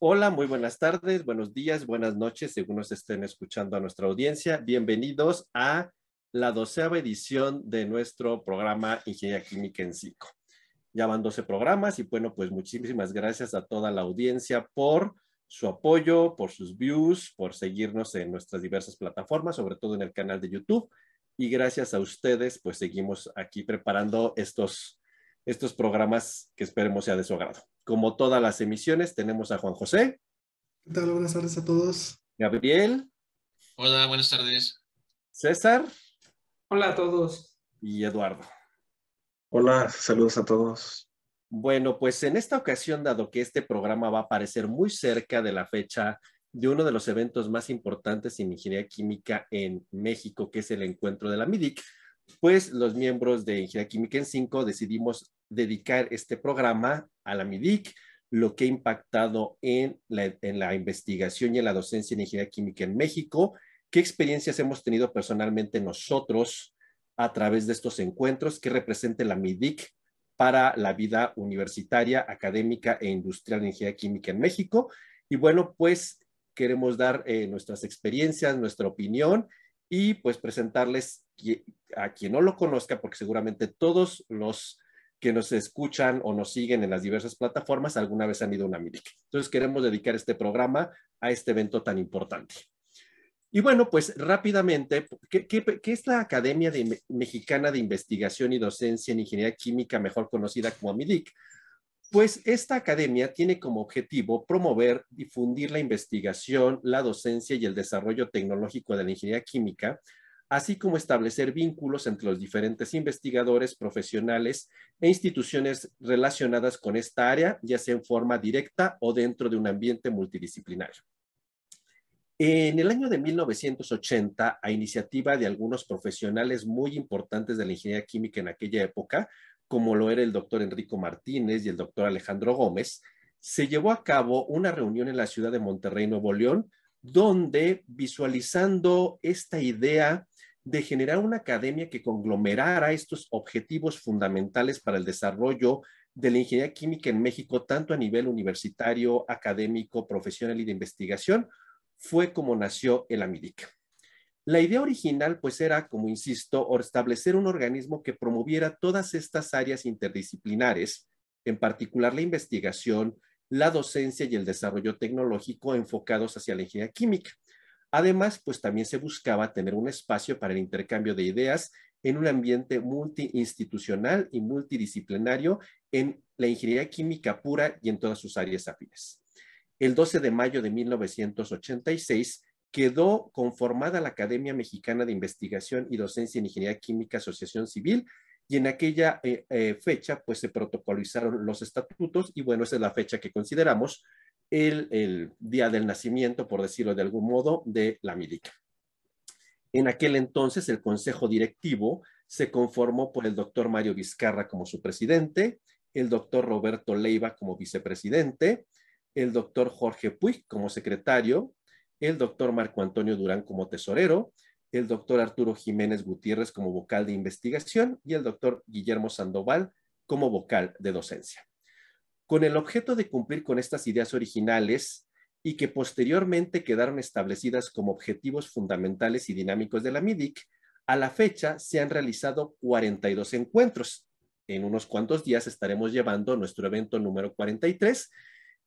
Hola, muy buenas tardes, buenos días, buenas noches, según nos estén escuchando a nuestra audiencia. Bienvenidos a la doceava edición de nuestro programa Ingeniería Química en 5. Ya van 12 programas y bueno, pues muchísimas gracias a toda la audiencia por su apoyo, por sus views, por seguirnos en nuestras diversas plataformas, sobre todo en el canal de YouTube. Y gracias a ustedes, pues seguimos aquí preparando estos, estos programas que esperemos sea de su agrado. Como todas las emisiones, tenemos a Juan José. ¿Qué tal? Buenas tardes a todos. Gabriel. Hola, buenas tardes. César. Hola a todos. Y Eduardo. Hola, saludos a todos. Bueno, pues en esta ocasión, dado que este programa va a aparecer muy cerca de la fecha de uno de los eventos más importantes en ingeniería química en México, que es el encuentro de la MIDIC, pues los miembros de Ingeniería Química en 5 decidimos dedicar este programa a la MIDIC, lo que ha impactado en la, investigación y en la docencia en ingeniería química en México, qué experiencias hemos tenido personalmente nosotros a través de estos encuentros, qué representa la MIDIC para la vida universitaria, académica e industrial en ingeniería química en México. Y bueno, pues queremos dar eh, nuestras experiencias, nuestra opinión y pues presentarles a quien no lo conozca, porque seguramente todos los que nos escuchan o nos siguen en las diversas plataformas alguna vez han ido a una MIDIC. Entonces queremos dedicar este programa a este evento tan importante. Y bueno, pues rápidamente, ¿qué, es la Academia de, Mexicana de Investigación y Docencia en Ingeniería Química, mejor conocida como MIDIC? Pues esta academia tiene como objetivo promover, difundir la investigación, la docencia y el desarrollo tecnológico de la ingeniería química, así como establecer vínculos entre los diferentes investigadores, profesionales e instituciones relacionadas con esta área, ya sea en forma directa o dentro de un ambiente multidisciplinario. En el año de 1980, a iniciativa de algunos profesionales muy importantes de la ingeniería química en aquella época, como lo era el doctor Enrico Martínez y el doctor Alejandro Gómez, se llevó a cabo una reunión en la ciudad de Monterrey, Nuevo León, donde visualizando esta idea de generar una academia que conglomerara estos objetivos fundamentales para el desarrollo de la ingeniería química en México, tanto a nivel universitario, académico, profesional y de investigación, fue como nació el AMIDIC. La idea original, pues, era, como insisto, establecer un organismo que promoviera todas estas áreas interdisciplinares, en particular la investigación, la docencia y el desarrollo tecnológico enfocados hacia la ingeniería química. Además, pues también se buscaba tener un espacio para el intercambio de ideas en un ambiente multiinstitucional y multidisciplinario en la ingeniería química pura y en todas sus áreas afines. El 12 de mayo de 1986 quedó conformada la Academia Mexicana de Investigación y Docencia en Ingeniería Química Asociación Civil y en aquella eh, eh, fecha pues se protocolizaron los estatutos y bueno, esa es la fecha que consideramos el, día del nacimiento, por decirlo de algún modo, de la MIDIC. En aquel entonces, el consejo directivo se conformó por el doctor Mario Vizcarra como su presidente, el doctor Roberto Leiva como vicepresidente, el doctor Jorge Puig como secretario, el doctor Marco Antonio Durán como tesorero, el doctor Arturo Jiménez Gutiérrez como vocal de investigación y el doctor Guillermo Sandoval como vocal de docencia con el objeto de cumplir con estas ideas originales y que posteriormente quedaron establecidas como objetivos fundamentales y dinámicos de la MIDIC, a la fecha se han realizado 42 encuentros. En unos cuantos días estaremos llevando nuestro evento número 43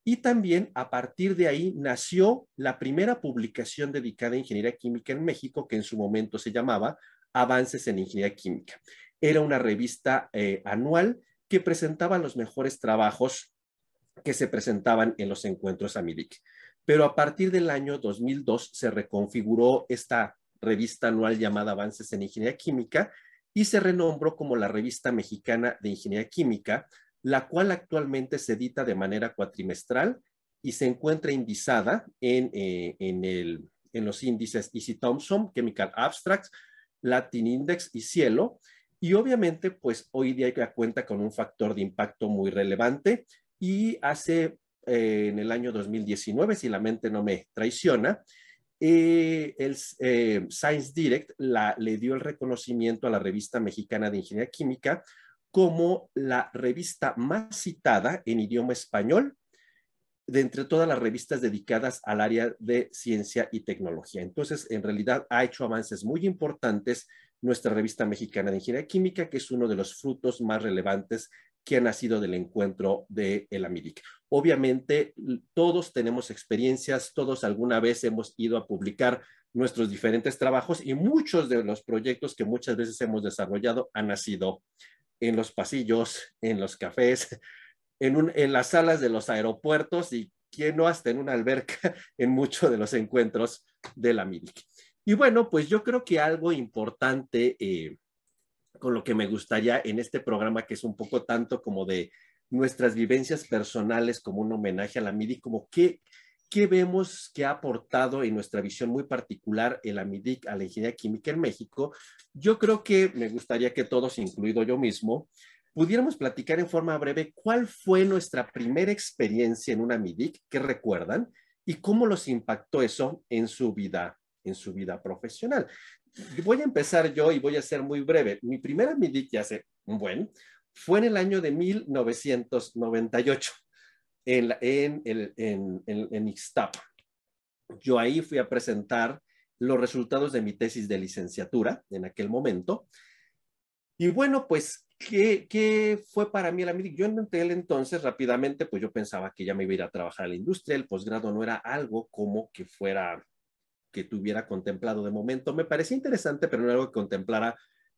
y también a partir de ahí nació la primera publicación dedicada a ingeniería química en México, que en su momento se llamaba Avances en Ingeniería Química. Era una revista eh, anual que presentaba los mejores trabajos que se presentaban en los encuentros AMIDIC. Pero a partir del año 2002 se reconfiguró esta revista anual llamada Avances en Ingeniería Química y se renombró como la Revista Mexicana de Ingeniería Química, la cual actualmente se edita de manera cuatrimestral y se encuentra indizada en, eh, en, el, en los índices Easy Thompson, Chemical Abstracts, Latin Index y Cielo, y obviamente, pues hoy día cuenta con un factor de impacto muy relevante y hace eh, en el año 2019, si la mente no me traiciona, eh, el eh, Science Direct la, le dio el reconocimiento a la revista mexicana de Ingeniería Química como la revista más citada en idioma español de entre todas las revistas dedicadas al área de ciencia y tecnología. Entonces, en realidad ha hecho avances muy importantes nuestra revista mexicana de ingeniería química, que es uno de los frutos más relevantes que ha nacido del encuentro de el AMIDIC. Obviamente, todos tenemos experiencias, todos alguna vez hemos ido a publicar nuestros diferentes trabajos y muchos de los proyectos que muchas veces hemos desarrollado han nacido en los pasillos, en los cafés, en, en las salas de los aeropuertos y quién no hasta en una alberca en muchos de los encuentros de la MIDIC. Y bueno, pues yo creo que algo importante eh, con lo que me gustaría en este programa, que es un poco tanto como de nuestras vivencias personales, como un homenaje a la MIDIC, como qué, qué vemos que ha aportado en nuestra visión muy particular el AMIDIC a la ingeniería química en México. Yo creo que me gustaría que todos, incluido yo mismo, pudiéramos platicar en forma breve cuál fue nuestra primera experiencia en una MIDIC, ¿qué recuerdan? Y cómo los impactó eso en su vida, en su vida profesional. Voy a empezar yo y voy a ser muy breve. Mi primera MIDIC, ya hace un buen, fue en el año de 1998 en, en, en, en, en Ixtapa. Yo ahí fui a presentar los resultados de mi tesis de licenciatura en aquel momento. Y bueno, pues ¿Qué, fue para mí la MIDIC? Yo en aquel entonces rápidamente, pues yo pensaba que ya me iba a ir a trabajar a la industria, el posgrado no era algo como que fuera, que tuviera contemplado de momento. Me parecía interesante, pero no era algo que contemplara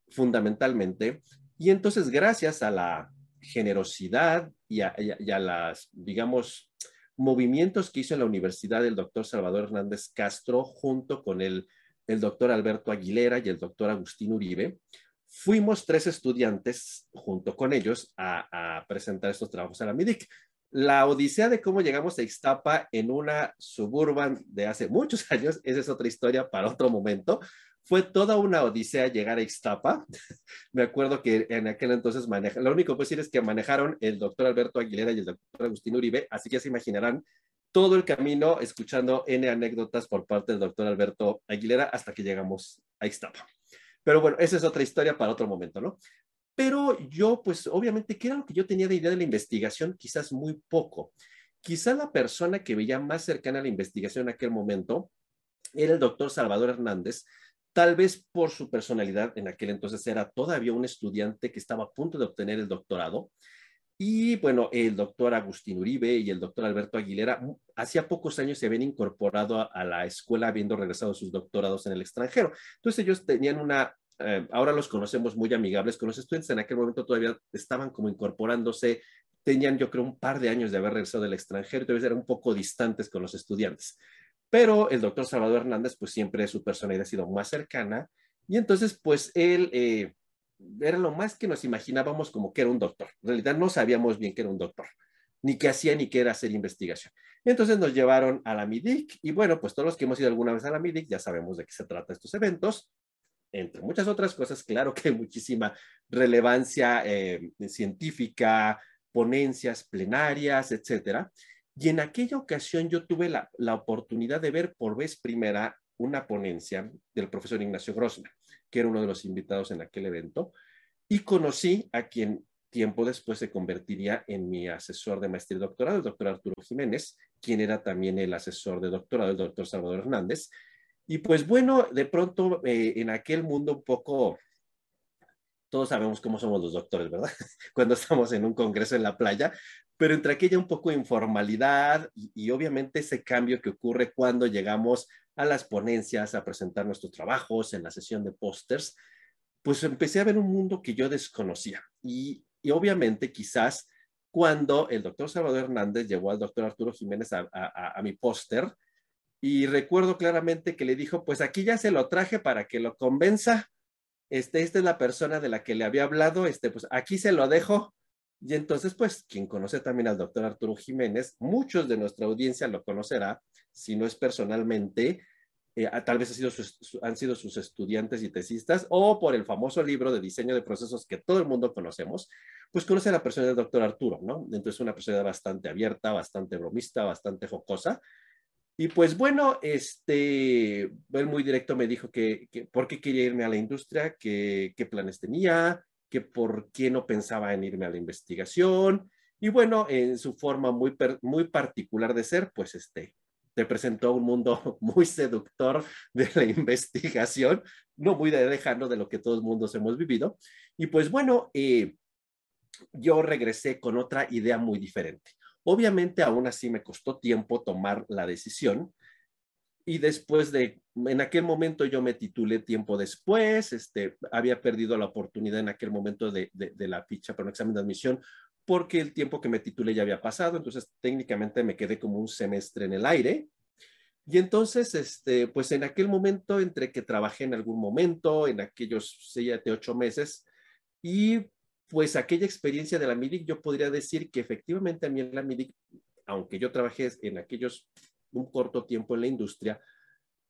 fundamentalmente. Y entonces, gracias a la generosidad y a, a las, digamos, movimientos que hizo en la universidad el doctor Salvador Hernández Castro junto con el, el doctor Alberto Aguilera y el doctor Agustín Uribe, fuimos tres estudiantes junto con ellos a, presentar estos trabajos a la MIDIC. La odisea de cómo llegamos a Ixtapa en una suburban de hace muchos años, esa es otra historia para otro momento. Fue toda una odisea llegar a Ixtapa. Me acuerdo que en aquel entonces maneja, lo único que puedo decir es que manejaron el doctor Alberto Aguilera y el doctor Agustín Uribe, así que se imaginarán todo el camino escuchando N anécdotas por parte del doctor Alberto Aguilera hasta que llegamos a Ixtapa. Pero bueno, esa es otra historia para otro momento, ¿no? Pero yo, pues obviamente, ¿qué era lo que yo tenía de idea de la investigación? Quizás muy poco. Quizá la persona que veía más cercana a la investigación en aquel momento era el doctor Salvador Hernández, tal vez por su personalidad, en aquel entonces era todavía un estudiante que estaba a punto de obtener el doctorado. Y bueno, el doctor Agustín Uribe y el doctor Alberto Aguilera hacía pocos años se habían incorporado a, la escuela habiendo regresado sus doctorados en el extranjero. Entonces ellos tenían una, eh, ahora los conocemos muy amigables con los estudiantes, en aquel momento todavía estaban como incorporándose, tenían yo creo un par de años de haber regresado del extranjero, entonces eran un poco distantes con los estudiantes. Pero el doctor Salvador Hernández, pues siempre su personalidad ha sido más cercana y entonces pues él... Eh, era lo más que nos imaginábamos como que era un doctor. En realidad no sabíamos bien que era un doctor, ni qué hacía ni qué era hacer investigación. Entonces nos llevaron a la MIDIC y bueno, pues todos los que hemos ido alguna vez a la MIDIC ya sabemos de qué se trata estos eventos. Entre muchas otras cosas, claro que muchísima relevancia eh, científica, ponencias plenarias, etcétera. Y en aquella ocasión yo tuve la, la oportunidad de ver por vez primera una ponencia del profesor Ignacio Grossman que era uno de los invitados en aquel evento, y conocí a quien tiempo después se convertiría en mi asesor de maestría y doctorado, el doctor Arturo Jiménez, quien era también el asesor de doctorado, el doctor Salvador Hernández. Y pues bueno, de pronto eh, en aquel mundo un poco, todos sabemos cómo somos los doctores, ¿verdad? Cuando estamos en un congreso en la playa, pero entre aquella un poco informalidad y, y obviamente ese cambio que ocurre cuando llegamos a las ponencias, a presentar nuestros trabajos, en la sesión de pósters, pues empecé a ver un mundo que yo desconocía. Y, obviamente quizás cuando el doctor Salvador Hernández llevó al doctor Arturo Jiménez a, mi póster, y recuerdo claramente que le dijo, pues aquí ya se lo traje para que lo convenza. Este, esta es la persona de la que le había hablado, este, pues aquí se lo dejo. Y entonces, pues, quien conoce también al doctor Arturo Jiménez, muchos de nuestra audiencia lo conocerá, si no es personalmente, eh, tal vez ha sido han sido sus estudiantes y tesistas, o por el famoso libro de diseño de procesos que todo el mundo conocemos, pues conoce a la persona del doctor Arturo, ¿no? Entonces, una persona bastante abierta, bastante bromista, bastante jocosa. Y pues bueno, este, él muy directo me dijo que, por qué quería irme a la industria, que, qué planes tenía, que por qué no pensaba en irme a la investigación, Y bueno, en su forma muy, muy particular de ser, pues este, te presentó un mundo muy seductor de la investigación, no muy lejano de lo que todos mundos hemos vivido. Y pues bueno, eh, yo regresé con otra idea muy diferente. Obviamente, aún así me costó tiempo tomar la decisión. Y después de, en aquel momento yo me titulé tiempo después, este, había perdido la oportunidad en aquel momento de, de la ficha para un examen de admisión porque el tiempo que me titulé ya había pasado, entonces técnicamente me quedé como un semestre en el aire. Y entonces, este, pues en aquel momento, entre que trabajé en algún momento, en aquellos siete, ocho meses, y pues aquella experiencia de la MIDIC, yo podría decir que efectivamente a mí en la MIDIC, aunque yo trabajé en aquellos un corto tiempo en la industria,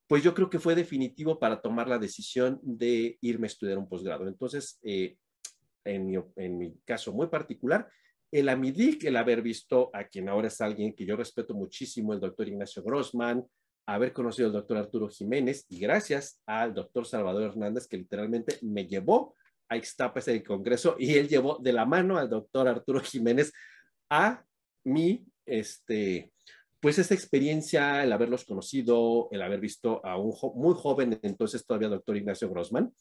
pues yo creo que fue definitivo para tomar la decisión de irme a estudiar un posgrado. Entonces, eh, en, mi, en mi caso muy particular, el AMIDIC, el haber visto a quien ahora es alguien que yo respeto muchísimo, el doctor Ignacio Grossman, haber conocido al doctor Arturo Jiménez y gracias al doctor Salvador Hernández que literalmente me llevó a Ixtapa ese congreso y él llevó de la mano al doctor Arturo Jiménez a mí, este, pues esa experiencia, el haberlos conocido, el haber visto a un muy joven entonces todavía doctor Ignacio Grossman,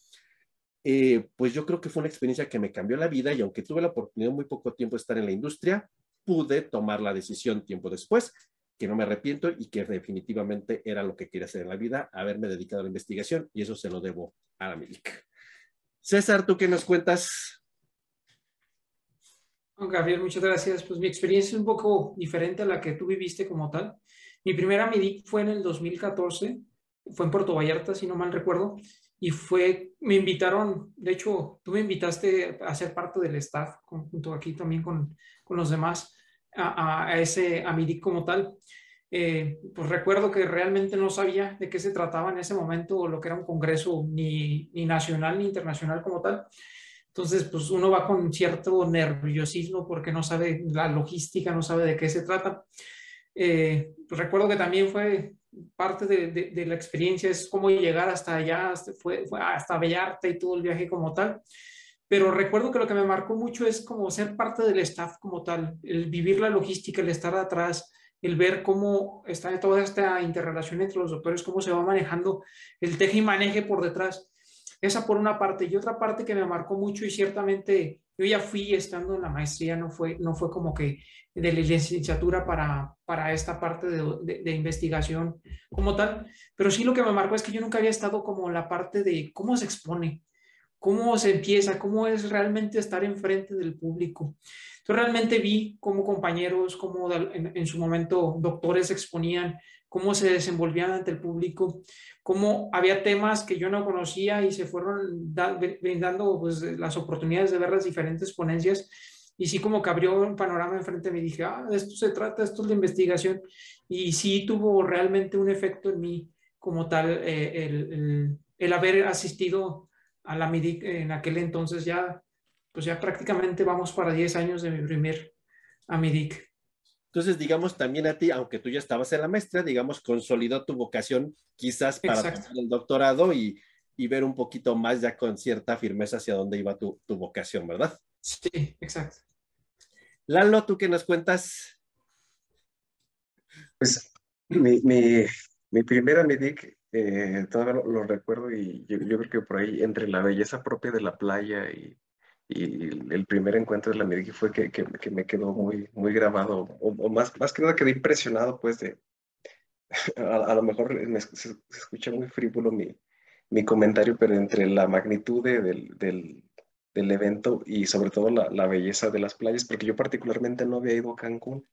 eh, pues yo creo que fue una experiencia que me cambió la vida y aunque tuve la oportunidad muy poco tiempo de estar en la industria, pude tomar la decisión tiempo después, que no me arrepiento y que definitivamente era lo que quería hacer en la vida, haberme dedicado a la investigación y eso se lo debo a la MIDIC. César, ¿tú qué nos cuentas? Gabriel, muchas gracias. Pues mi experiencia es un poco diferente a la que tú viviste como tal. Mi primera MIDIC fue en el 2014, fue en Puerto Vallarta, si no mal recuerdo, y fue, me invitaron, de hecho, tú me invitaste a ser parte del staff, junto aquí también con, con los demás, a, a, ese, a MIDIC como tal. Eh, pues recuerdo que realmente no sabía de qué se trataba en ese momento, o lo que era un congreso ni, ni nacional ni internacional como tal. Entonces, pues uno va con cierto nerviosismo porque no sabe la logística, no sabe de qué se trata. Eh, pues recuerdo que también fue parte de, la experiencia es cómo llegar hasta allá, hasta, fue hasta Bellarte y todo el viaje como tal. Pero recuerdo que lo que me marcó mucho es como ser parte del staff como tal, el vivir la logística, el estar atrás, el ver cómo está toda esta interrelación entre los doctores, cómo se va manejando el teje y maneje por detrás. Esa por una parte. Y otra parte que me marcó mucho y ciertamente yo ya fui estando en la maestría, no fue, no fue como que de la licenciatura para, para esta parte de, de, investigación como tal, pero sí lo que me marcó es que yo nunca había estado como la parte de cómo se expone, cómo se empieza, cómo es realmente estar enfrente del público. Yo realmente vi cómo compañeros, cómo en, en su momento doctores exponían, cómo se desenvolvían ante el público, cómo había temas que yo no conocía y se fueron brindando pues, las oportunidades de ver las diferentes ponencias y sí como que abrió un panorama enfrente mí. Dije, ah, de esto se trata, esto es la investigación. Y sí tuvo realmente un efecto en mí como tal eh, el, el, el, haber asistido a la MIDIC en aquel entonces ya, pues ya prácticamente vamos para 10 años de mi primer AMIDIC. Entonces, digamos, también a ti, aunque tú ya estabas en la maestría, digamos, consolidó tu vocación quizás para el doctorado y, y, ver un poquito más ya con cierta firmeza hacia dónde iba tu, tu vocación, ¿verdad? Sí, exacto. Lalo, ¿tú qué nos cuentas? Pues mi, mi, mi primera MIDIC, eh, todavía lo, lo, recuerdo y yo, yo, creo que por ahí, entre la belleza propia de la playa y, y el primer encuentro de la MIDIC fue que, que, que, me quedó muy, muy grabado, o, o, más, más que nada quedé impresionado, pues, de, a, a lo mejor me, se, escucha muy frívolo mi, mi comentario, pero entre la magnitud de, del, del, del, evento y sobre todo la, la, belleza de las playas, porque yo particularmente no había ido a Cancún.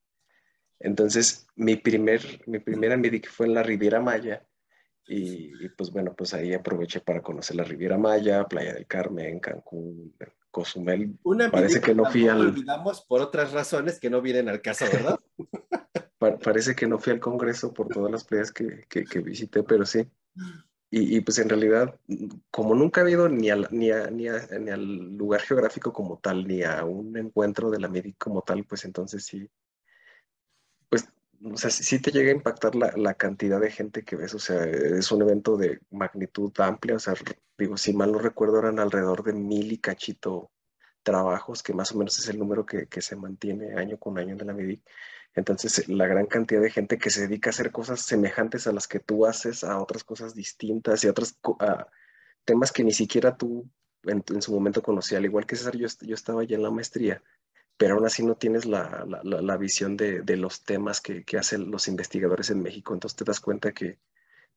Entonces, mi primer, mi primera MIDIC fue en la Riviera Maya, y, y, pues bueno, pues ahí aproveché para conocer la Riviera Maya, Playa del Carmen, Cancún, Cozumel. Una parece que no fui al. olvidamos por otras razones que no vienen al caso, ¿verdad? parece que no fui al Congreso por todas las playas que, que, que visité, pero sí. Y, y, pues en realidad, como nunca he ido ni, a, ni, a, ni, a, ni, al lugar geográfico como tal, ni a un encuentro de la MIDIC como tal, pues entonces sí, pues, o sea, sí te llega a impactar la, la, cantidad de gente que ves, o sea, es un evento de magnitud amplia, o sea, digo, si mal no recuerdo, eran alrededor de mil y cachito trabajos, que más o menos es el número que, que se mantiene año con año en la MEDIC. Entonces, la gran cantidad de gente que se dedica a hacer cosas semejantes a las que tú haces, a otras cosas distintas y a temas que ni siquiera tú en, su momento conocías. Al igual que César, yo, yo estaba ya en la maestría, pero aún así no tienes la, la, la visión de, de, los temas que, que, hacen los investigadores en México. Entonces te das cuenta que,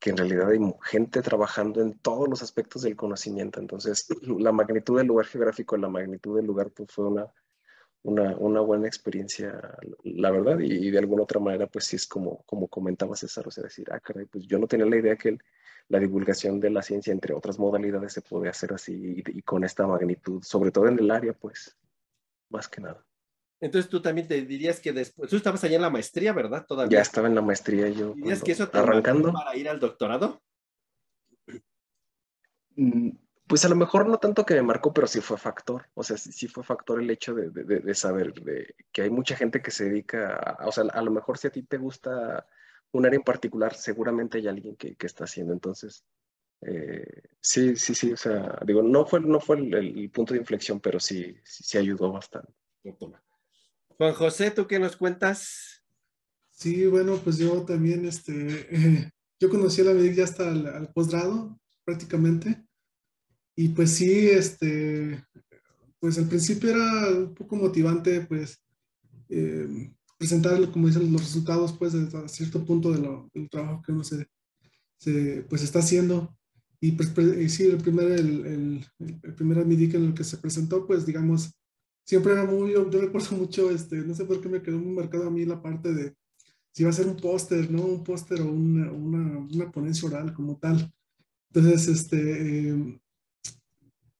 que en realidad hay gente trabajando en todos los aspectos del conocimiento. Entonces, la magnitud del lugar geográfico, la magnitud del lugar, pues fue una, una, una buena experiencia, la verdad, y, de alguna otra manera, pues sí es como, como comentaba César, o sea, decir, ah, caray, pues yo no tenía la idea que la divulgación de la ciencia, entre otras modalidades, se puede hacer así y, y con esta magnitud, sobre todo en el área, pues, más que nada. Entonces tú también te dirías que después, tú estabas allá en la maestría, ¿verdad? Todavía. Ya estaba en la maestría yo. ¿Dirías que eso te arrancando para ir al doctorado? Mm, pues a lo mejor no tanto que me marcó, pero sí fue factor. O sea, sí, fue factor el hecho de, de, de saber de, que hay mucha gente que se dedica, a, o sea, a lo mejor si a ti te gusta un área en particular, seguramente hay alguien que, que está haciendo. Entonces, eh, sí, sí, sí, o sea, digo, no fue, no fue el, el punto de inflexión, pero sí, sí, sí ayudó bastante. Juan José, ¿tú qué nos cuentas? Sí, bueno, pues yo también, este, eh, yo conocí a la MEDIC ya hasta el, posgrado, prácticamente. Y pues sí, este, pues al principio era un poco motivante, pues, eh, presentar, como dicen, los resultados, pues, a cierto punto del trabajo que uno se, pues, está haciendo. Y pues, sí, el primer, el, el, el en el que se presentó, pues, digamos, siempre era muy, yo, recuerdo mucho, este, no sé por qué me quedó muy marcado a mí la parte de si iba a ser un póster, ¿no? Un póster o una, una, una, ponencia oral como tal. Entonces, este, eh,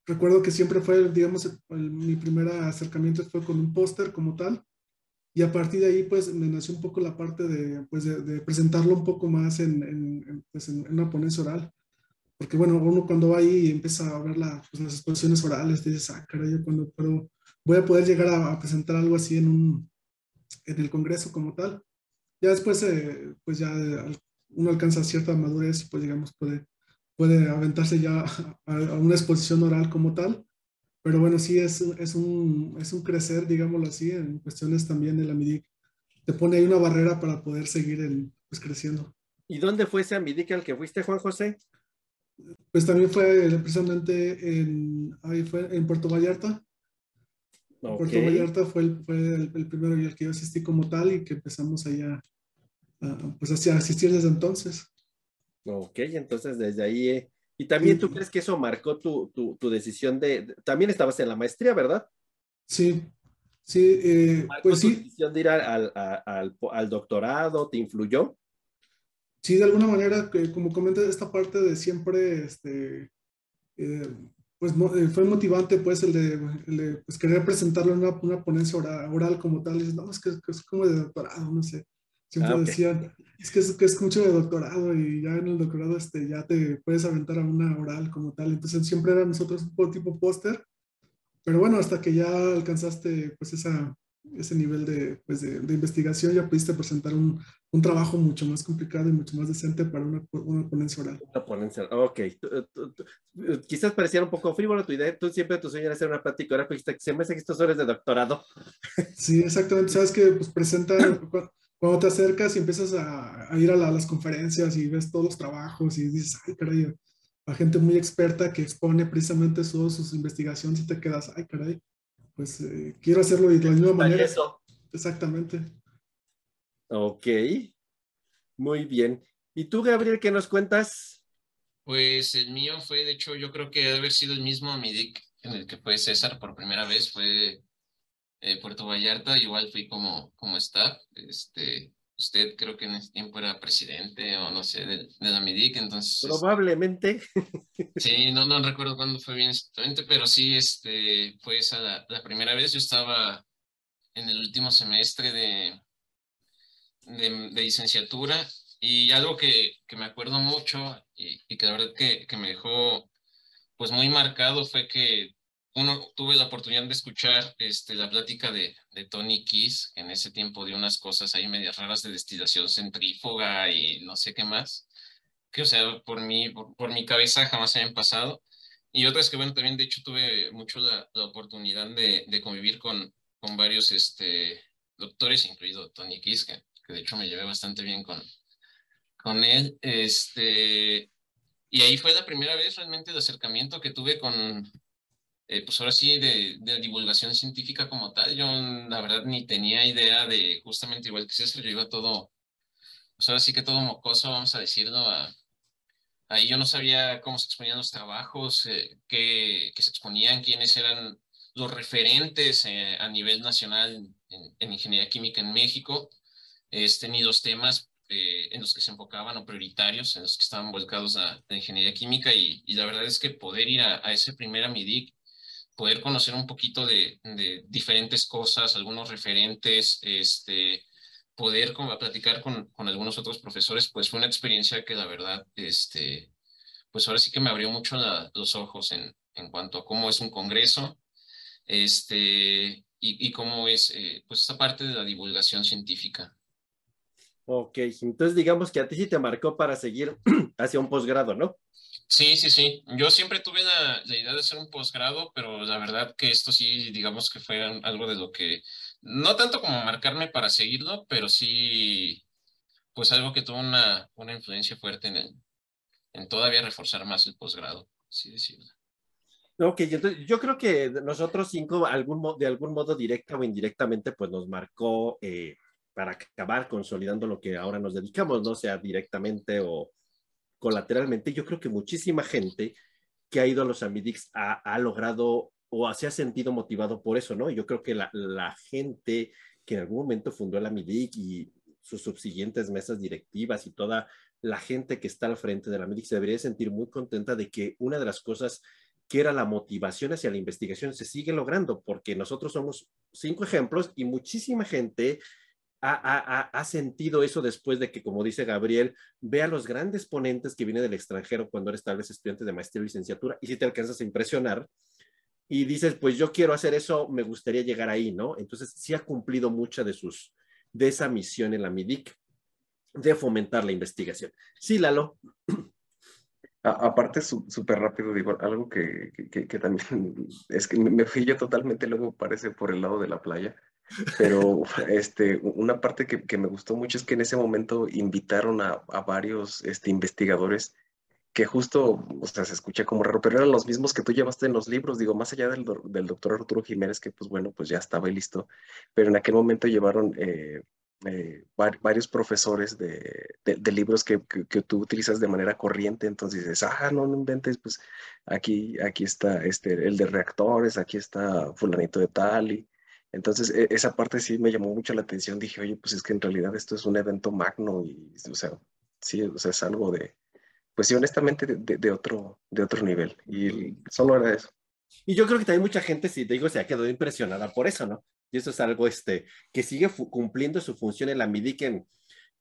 recuerdo que siempre fue, digamos, mi primer acercamiento fue con un póster como tal. Y a partir de ahí, pues, me nació un poco la parte de, pues, de, presentarlo un poco más en, en, pues, en, una ponencia oral. Porque, bueno, uno cuando va ahí y empieza a ver la, pues, las exposiciones orales, dices, ah, caray, yo cuando puedo voy a poder llegar a, presentar algo así en, un, en el Congreso como tal. Ya después, eh, pues ya uno alcanza cierta madurez y pues digamos puede, puede aventarse ya a, una exposición oral como tal. Pero bueno, sí es, es, un, es un crecer, digámoslo así, en cuestiones también de la MIDIC. Te pone ahí una barrera para poder seguir en, pues, creciendo. ¿Y dónde fue ese MIDIC al que fuiste, Juan José? Pues también fue precisamente en, ahí fue en Puerto Vallarta. Okay. Puerto Vallarta fue, el, fue el, el, primero al que yo asistí como tal y que empezamos allá a, pues hacia asistir desde entonces. Ok, entonces desde ahí... Eh, ¿Y también tú crees que eso marcó tu, tu, tu, decisión de... También estabas en la maestría, ¿verdad? Sí, sí. Eh, pues tu sí. decisión de ir al, al, al, doctorado te influyó? Sí, de alguna manera, que, como comentas, esta parte de siempre este, eh, pues eh, fue motivante pues el de, el de pues, querer presentarlo en una, una ponencia oral, oral, como tal. Y no, es que, que, es como de doctorado, no sé. Siempre ah, okay. decían, es que, es que es mucho de doctorado y ya en el doctorado este, ya te puedes aventar a una oral como tal. Entonces siempre era nosotros un tipo póster. Pero bueno, hasta que ya alcanzaste pues esa, ese nivel de, pues de, de, investigación, ya pudiste presentar un, un, trabajo mucho más complicado y mucho más decente para una, una ponencia oral. Una ponencia, ok. Tú, tú, tú, quizás pareciera un poco frívolo tu idea, tú siempre tu sueño era hacer una plática, dijiste que se me hace que estos horas de doctorado. Sí, exactamente, sabes que pues presenta, cuando te acercas y empiezas a, a ir a, la, a, las conferencias y ves todos los trabajos y dices, ay, caray, a gente muy experta que expone precisamente sus investigaciones y te quedas, ay, caray, pues eh, quiero hacerlo de la misma manera. Eso. Exactamente. Ok, muy bien. ¿Y tú, Gabriel, qué nos cuentas? Pues el mío fue, de hecho, yo creo que debe haber sido el mismo MIDIC en el que fue César por primera vez, fue eh, Puerto Vallarta, igual fui como, como staff, este, usted creo que en ese tiempo era presidente o no sé, de, de la MIDIC, entonces... Probablemente. Sí, no, no recuerdo cuándo fue bien exactamente, pero sí, este, fue esa la, la primera vez, yo estaba en el último semestre de, de, licenciatura y algo que, que, me acuerdo mucho y, que la verdad que, que me dejó pues muy marcado fue que uno, tuve la oportunidad de escuchar este, la plática de, de Tony Kiss, que en ese tiempo dio unas cosas ahí medias raras de destilación centrífuga y no sé qué más, que o sea, por mi, por, por mi cabeza jamás habían pasado. y otra es que, bueno, también de hecho tuve mucho la, la oportunidad de, de, convivir con, con varios este, doctores, incluido Tony Kiss, que, que, de hecho me llevé bastante bien con, con él. Este, y ahí fue la primera vez realmente de acercamiento que tuve con, eh, pues ahora sí, de, de, divulgación científica como tal. Yo la verdad ni tenía idea de, justamente igual que César, yo iba todo, pues ahora sí que todo mocoso, vamos a decirlo, a, ahí yo no sabía cómo se exponían los trabajos, eh, qué, qué, se exponían, quiénes eran los referentes eh, a nivel nacional en, en, ingeniería química en México, este, ni los temas eh, en los que se enfocaban o prioritarios, en los que estaban volcados a, a ingeniería química y, y, la verdad es que poder ir a, a ese primer AMIDIC, poder conocer un poquito de, de diferentes cosas, algunos referentes, este, poder como, platicar con, con, algunos otros profesores, pues fue una experiencia que la verdad, este, pues ahora sí que me abrió mucho la, los ojos en, en cuanto a cómo es un congreso, este, y, y cómo es, eh, pues esta parte de la divulgación científica. Ok, entonces digamos que a ti sí te marcó para seguir hacia un posgrado, ¿no? Sí, sí, sí. Yo siempre tuve la, la, idea de hacer un posgrado, pero la verdad que esto sí, digamos que fue algo de lo que, no tanto como marcarme para seguirlo, pero sí, pues algo que tuvo una, una influencia fuerte en, el, en todavía reforzar más el posgrado, así decirlo. Ok, entonces yo creo que nosotros cinco, algún, de algún modo directa o indirectamente, pues nos marcó eh, para acabar consolidando lo que ahora nos dedicamos, no sea directamente o colateralmente. Yo creo que muchísima gente que ha ido a los Amidics ha, ha logrado o se ha sentido motivado por eso, ¿no? Yo creo que la, la gente que en algún momento fundó el Amidic y sus subsiguientes mesas directivas y toda la gente que está al frente de la Amidic se debería sentir muy contenta de que una de las cosas que era la motivación hacia la investigación se sigue logrando, porque nosotros somos cinco ejemplos y muchísima gente ha, sentido eso después de que, como dice Gabriel, ve a los grandes ponentes que vienen del extranjero cuando eres tal vez estudiante de maestría o licenciatura y si te alcanzas a impresionar y dices, pues yo quiero hacer eso, me gustaría llegar ahí, ¿no? Entonces sí ha cumplido mucha de sus, de esa misión en la MIDIC de fomentar la investigación. Sí, Lalo. Aparte, súper rápido, digo, algo que, que, que, también es que me fui yo totalmente, luego parece por el lado de la playa, pero este, una parte que, que, me gustó mucho es que en ese momento invitaron a, a varios este, investigadores que justo, o sea, se escucha como raro, pero eran los mismos que tú llevaste en los libros, digo, más allá del, del doctor Arturo Jiménez, que pues bueno, pues ya estaba listo, pero en aquel momento llevaron eh, eh, varios profesores de, de, libros que, que, que, tú utilizas de manera corriente, entonces dices, ah, no, no inventes, pues aquí, aquí está este, el de reactores, aquí está fulanito de tal, y entonces e, esa parte sí me llamó mucho la atención, dije, oye, pues es que en realidad esto es un evento magno y, o sea, sí, o sea, es algo de, pues sí, honestamente, de, otro, de otro nivel. Y solo era eso. Y yo creo que también mucha gente, si te digo, se ha quedado impresionada por eso, ¿no? Y eso es algo este, que sigue cumpliendo su función en la MIDIC en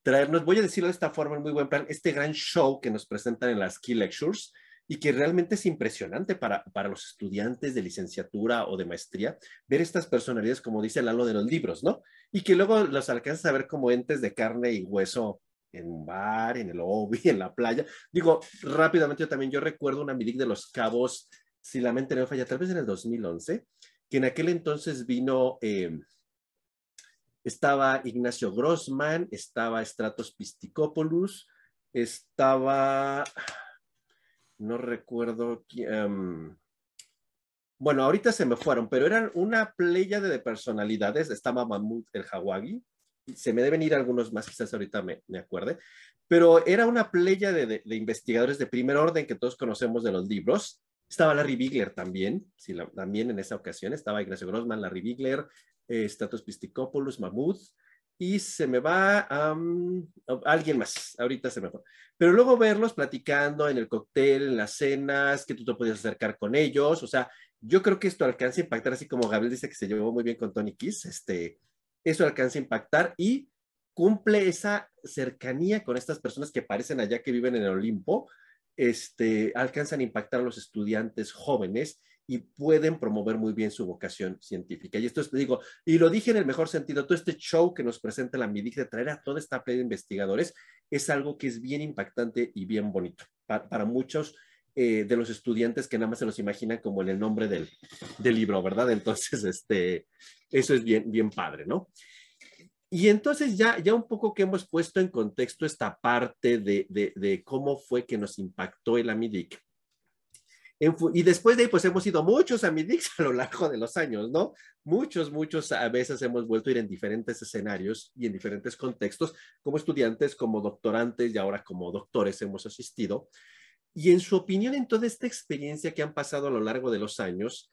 traernos, voy a decirlo de esta forma, en muy buen plan, este gran show que nos presentan en las Key Lectures y que realmente es impresionante para, para los estudiantes de licenciatura o de maestría, ver estas personalidades, como dice Lalo de los libros, ¿no? Y que luego los alcanzas a ver como entes de carne y hueso en un bar, en el lobby, en la playa. Digo, rápidamente yo también, yo recuerdo una MIDIC de los Cabos, si la mente no falla, tal vez en el 2011, que en aquel entonces vino, eh, estaba Ignacio Grossman, estaba Stratos Pisticopoulos, estaba, no recuerdo, um, bueno, ahorita se me fueron, pero eran una playa de personalidades, estaba Mahmoud el Hawagi, se me deben ir algunos más, quizás ahorita me, me acuerde, pero era una playa de, de, investigadores de primer orden que todos conocemos de los libros, estaba Larry Bigler también, sí, también en esa ocasión. Estaba Ignacio Grossman, Larry Bigler, eh, Status Pisticopoulos, Mahmoud, y se me va um, alguien más, ahorita se me fue. Pero luego verlos platicando en el cóctel, en las cenas, que tú te podías acercar con ellos, o sea, yo creo que esto alcanza a impactar, así como Gabriel dice que se llevó muy bien con Tony Kiss, este, eso alcanza a impactar y cumple esa cercanía con estas personas que parecen allá que viven en el Olimpo, este, alcanzan a impactar a los estudiantes jóvenes y pueden promover muy bien su vocación científica. Y esto es, digo, y lo dije en el mejor sentido, todo este show que nos presenta la MIDIC de traer a toda esta playa de investigadores es algo que es bien impactante y bien bonito para, muchos eh, de los estudiantes que nada más se los imaginan como en el nombre del, del libro, ¿verdad? Entonces, este, eso es bien, bien padre, ¿no? Y entonces ya, ya un poco que hemos puesto en contexto esta parte de, de, de cómo fue que nos impactó el AMIDIC. Y después de ahí, pues hemos ido muchos AMIDICs a lo largo de los años, ¿no? Muchos, muchos a veces hemos vuelto a ir en diferentes escenarios y en diferentes contextos, como estudiantes, como doctorantes y ahora como doctores hemos asistido. Y en su opinión, en toda esta experiencia que han pasado a lo largo de los años,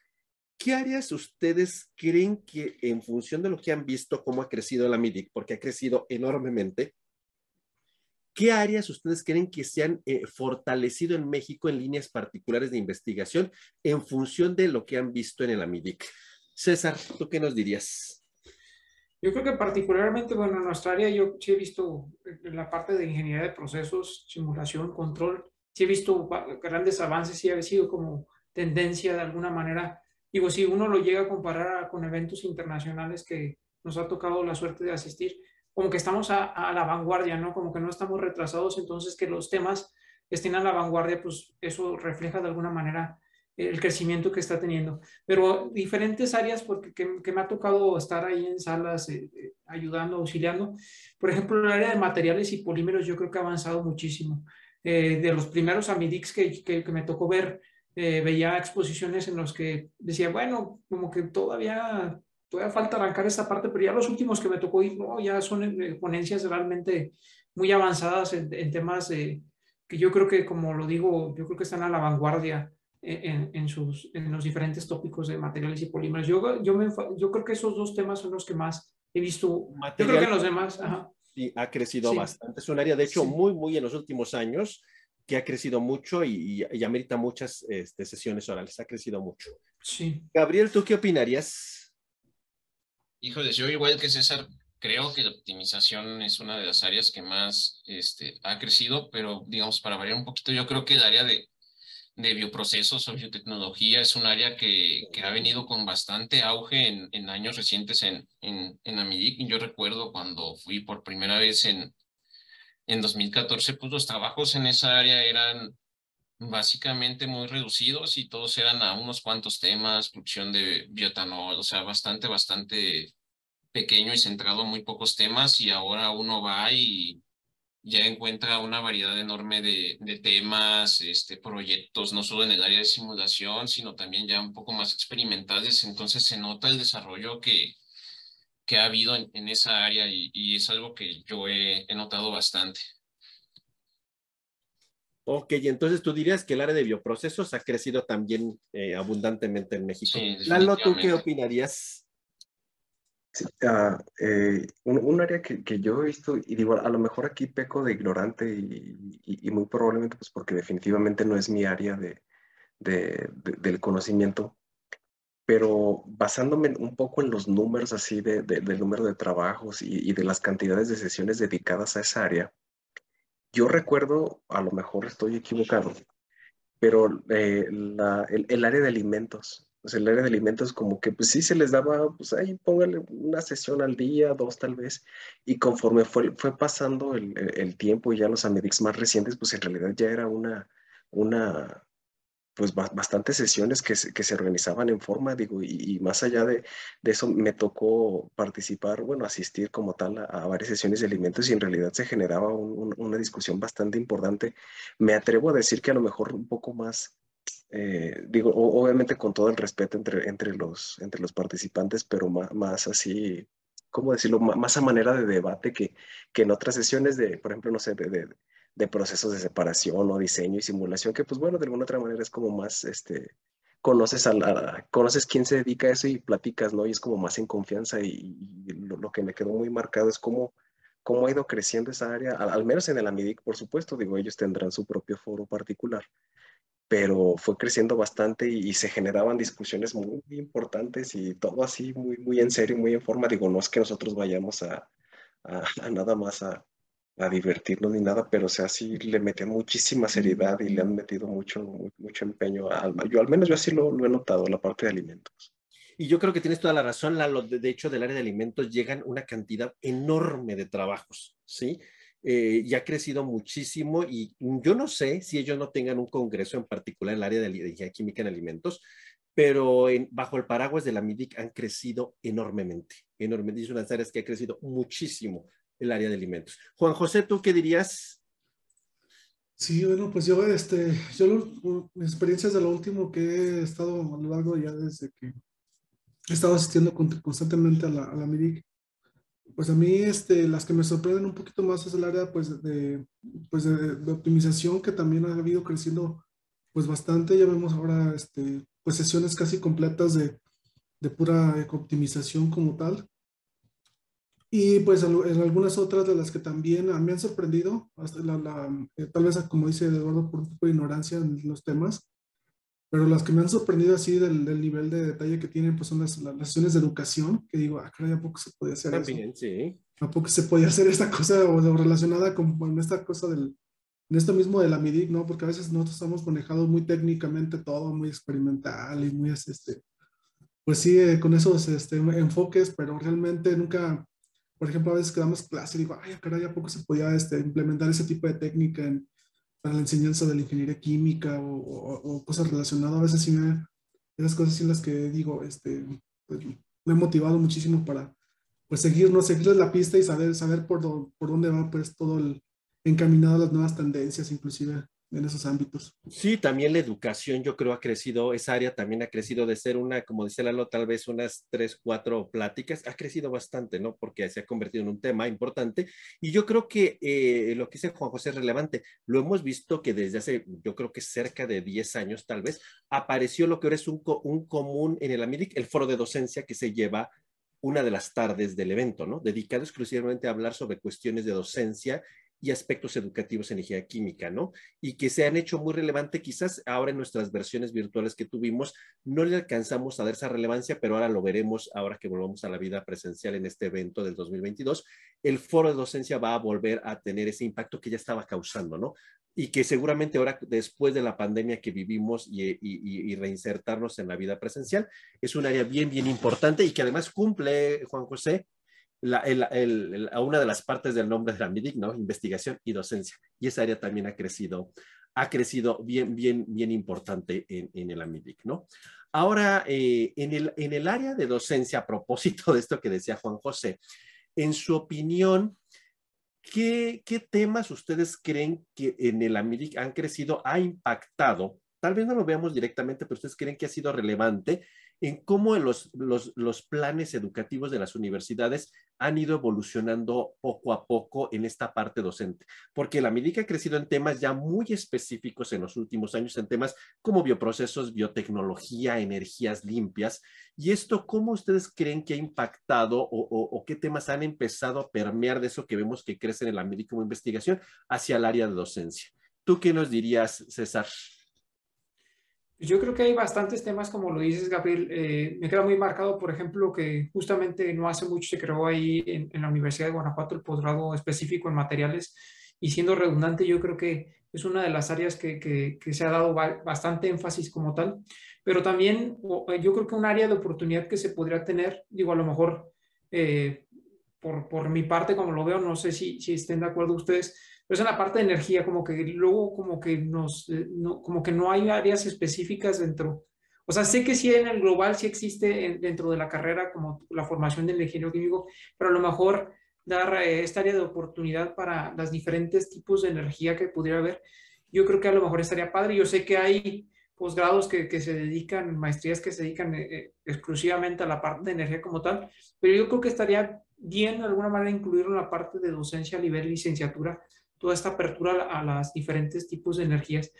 ¿qué áreas ustedes creen que en función de lo que han visto, cómo ha crecido la MIDIC, porque ha crecido enormemente, ¿qué áreas ustedes creen que se han eh, fortalecido en México en líneas particulares de investigación en función de lo que han visto en el AMIDIC? César, ¿tú qué nos dirías? Yo creo que particularmente, bueno, en nuestra área yo sí he visto en la parte de ingeniería de procesos, simulación, control, sí he visto grandes avances, sí ha sido como tendencia de alguna manera. Digo, si uno lo llega a comparar con eventos internacionales que nos ha tocado la suerte de asistir, como que estamos a, a, la vanguardia, ¿no? Como que no estamos retrasados, entonces que los temas estén a la vanguardia, pues eso refleja de alguna manera el crecimiento que está teniendo. Pero diferentes áreas, porque que, que me ha tocado estar ahí en salas eh, eh, ayudando, auxiliando. Por ejemplo, el área de materiales y polímeros yo creo que ha avanzado muchísimo. Eh, de los primeros Amidics que, que, me tocó ver, eh, veía exposiciones en los que decía, bueno, como que todavía, todavía falta arrancar esta parte, pero ya los últimos que me tocó ir, no, ya son eh, ponencias realmente muy avanzadas en, en temas que yo creo que, como lo digo, yo creo que están a la vanguardia en, en, sus, en los diferentes tópicos de materiales y polímeros. Yo, yo, me, yo creo que esos dos temas son los que más he visto. Material, yo creo que los demás... Ajá sí, ha crecido bastante. Es un área, de hecho, muy, muy en los últimos años que ha crecido mucho y, y, amerita muchas este, sesiones orales. Ha crecido mucho. Sí. Gabriel, ¿tú qué opinarías? Híjole, yo igual que César, creo que la optimización es una de las áreas que más este, ha crecido, pero digamos, para variar un poquito, yo creo que el área de de bioprocesos o biotecnología es un área que, que ha venido con bastante auge en, en años recientes en, en, en Amidic. Yo recuerdo cuando fui por primera vez en, en 2014, pues los trabajos en esa área eran básicamente muy reducidos y todos eran a unos cuantos temas, producción de biotanol, o sea, bastante, bastante pequeño y centrado en muy pocos temas y ahora uno va y ya encuentra una variedad enorme de, de, temas, este, proyectos, no solo en el área de simulación, sino también ya un poco más experimentales. Entonces se nota el desarrollo que, que ha habido en, esa área y, es algo que yo he notado bastante. Ok, y entonces tú dirías que el área de bioprocesos ha crecido también eh, abundantemente en México. Sí, Lalo, ¿tú qué opinarías? Sí, uh, eh, un, un, área que, que, yo he visto, y digo, a lo mejor aquí peco de ignorante y, y, y muy probablemente pues porque definitivamente no es mi área de, de, de, del conocimiento, pero basándome un poco en los números así de, del número de trabajos y, de las cantidades de sesiones dedicadas a esa área, yo recuerdo, a lo mejor estoy equivocado, pero eh, el, área de alimentos pues el área de alimentos como que pues sí se les daba, pues ahí póngale una sesión al día, dos tal vez, y conforme fue, fue pasando el, el tiempo y ya los Amedix más recientes, pues en realidad ya era una, una pues bastantes sesiones que se, que se organizaban en forma, digo, y, y más allá de, de, eso me tocó participar, bueno, asistir como tal a, a varias sesiones de alimentos y en realidad se generaba un, un, una discusión bastante importante. Me atrevo a decir que a lo mejor un poco más eh, digo, obviamente con todo el respeto entre, entre, los, entre los participantes, pero más, más así, ¿cómo decirlo? más a manera de debate que, que en otras sesiones de, por ejemplo, no sé, de, de, de, procesos de separación o diseño y simulación, que pues bueno, de alguna otra manera es como más, este, conoces a, la, conoces quién se dedica a eso y platicas, ¿no? Y es como más en confianza y, lo, que me quedó muy marcado es cómo, cómo ha ido creciendo esa área, al, menos en el AMIDIC, por supuesto, digo, ellos tendrán su propio foro particular, pero fue creciendo bastante y, se generaban discusiones muy, muy, importantes y todo así muy, muy en serio, muy en forma. Digo, no es que nosotros vayamos a, a, a nada más a, a, divertirnos ni nada, pero o sea, sí le metían muchísima seriedad y le han metido mucho, mucho empeño. Al, yo al menos yo así lo, lo, he notado, la parte de alimentos. Y yo creo que tienes toda la razón, Lalo. De, de hecho, del área de alimentos llegan una cantidad enorme de trabajos, ¿sí? eh, y ha crecido muchísimo y yo no sé si ellos no tengan un congreso en particular en el área de ingeniería química en alimentos, pero bajo el paraguas de la MIDIC han crecido enormemente, enormemente. Es una de las áreas que ha crecido muchísimo el área de alimentos. Juan José, ¿tú qué dirías? Sí, bueno, pues yo, este, yo mis experiencias de lo último que he estado a lo largo ya desde que he estado asistiendo constantemente a la, a la MIDIC, pues a mí este, las que me sorprenden un poquito más es el área pues, de, pues de, optimización que también ha habido creciendo pues bastante. Ya vemos ahora este, pues sesiones casi completas de, de pura optimización como tal. Y pues en algunas otras de las que también me han sorprendido, hasta la, eh, tal vez como dice Eduardo, por un poco de ignorancia en los temas, pero las que me han sorprendido así del, del nivel de detalle que tienen, pues son las, las, sesiones de educación, que digo, ah, caray, ¿a poco se puede hacer También, eso? sí. ¿A poco se podía hacer esta cosa o, relacionada con, con, esta cosa del, en esto mismo de la MIDIC, ¿no? Porque a veces nosotros estamos manejados muy técnicamente todo, muy experimental y muy, este, pues sí, eh, con esos este, enfoques, pero realmente nunca, por ejemplo, a veces que damos clase y digo, ay, caray, ¿a poco se podía este, implementar ese tipo de técnica en, para la enseñanza de la ingeniería química o, cosas relacionadas. A veces sí me, esas cosas en las que digo, este, pues, me ha motivado muchísimo para pues seguir, seguirles la pista y saber, saber por, por dónde va pues todo el encaminado a las nuevas tendencias, inclusive en esos ámbitos. Sí, también la educación yo creo ha crecido, esa área también ha crecido de ser una, como dice Lalo, tal vez unas tres, cuatro pláticas, ha crecido bastante, ¿no? Porque se ha convertido en un tema importante y yo creo que eh, lo que dice Juan José es relevante. Lo hemos visto que desde hace, yo creo que cerca de 10 años tal vez, apareció lo que ahora es un, un común en el AMIDIC, el foro de docencia que se lleva una de las tardes del evento, ¿no? Dedicado exclusivamente a hablar sobre cuestiones de docencia y aspectos educativos en ingeniería química, ¿no? Y que se han hecho muy relevante, quizás ahora en nuestras versiones virtuales que tuvimos, no le alcanzamos a dar esa relevancia, pero ahora lo veremos ahora que volvamos a la vida presencial en este evento del 2022. El foro de docencia va a volver a tener ese impacto que ya estaba causando, ¿no? Y que seguramente ahora, después de la pandemia que vivimos y, y reinsertarnos en la vida presencial, es un área bien, bien importante y que además cumple, Juan José, la, a una de las partes del nombre de la MIDIC, ¿no? Investigación y docencia. Y esa área también ha crecido, ha crecido bien, bien, bien importante en, en el AMIDIC, ¿no? Ahora, eh, en, el, en el área de docencia, a propósito de esto que decía Juan José, en su opinión, ¿qué, qué temas ustedes creen que en el AMIDIC han crecido, ha impactado? Tal vez no lo veamos directamente, pero ustedes creen que ha sido relevante en cómo los, los, los, planes educativos de las universidades han ido evolucionando poco a poco en esta parte docente, porque la MIDIC ha crecido en temas ya muy específicos en los últimos años, en temas como bioprocesos, biotecnología, energías limpias, y esto, ¿cómo ustedes creen que ha impactado o, o, qué temas han empezado a permear de eso que vemos que crece en la MIDIC como investigación hacia el área de docencia? ¿Tú qué nos dirías, César? Yo creo que hay bastantes temas, como lo dices, Gabriel. Eh, me queda muy marcado, por ejemplo, que justamente no hace mucho se creó ahí en, la Universidad de Guanajuato el posgrado específico en materiales. Y siendo redundante, yo creo que es una de las áreas que, que, se ha dado bastante énfasis como tal. Pero también yo creo que un área de oportunidad que se podría tener, digo, a lo mejor eh, por, por, mi parte, como lo veo, no sé si, si estén de acuerdo ustedes, es en la parte de energía, como que luego como que, nos, eh, no, como que no hay áreas específicas dentro. O sea, sé que sí en el global sí existe dentro de la carrera como la formación del ingeniero químico, pero a lo mejor dar eh, esta área de oportunidad para los diferentes tipos de energía que pudiera haber, yo creo que a lo mejor estaría padre. Yo sé que hay posgrados que, que se dedican, maestrías que se dedican eh, exclusivamente a la parte de energía como tal, pero yo creo que estaría bien de alguna manera incluirlo en la parte de docencia a nivel licenciatura, toda esta apertura a las diferentes tipos de energías.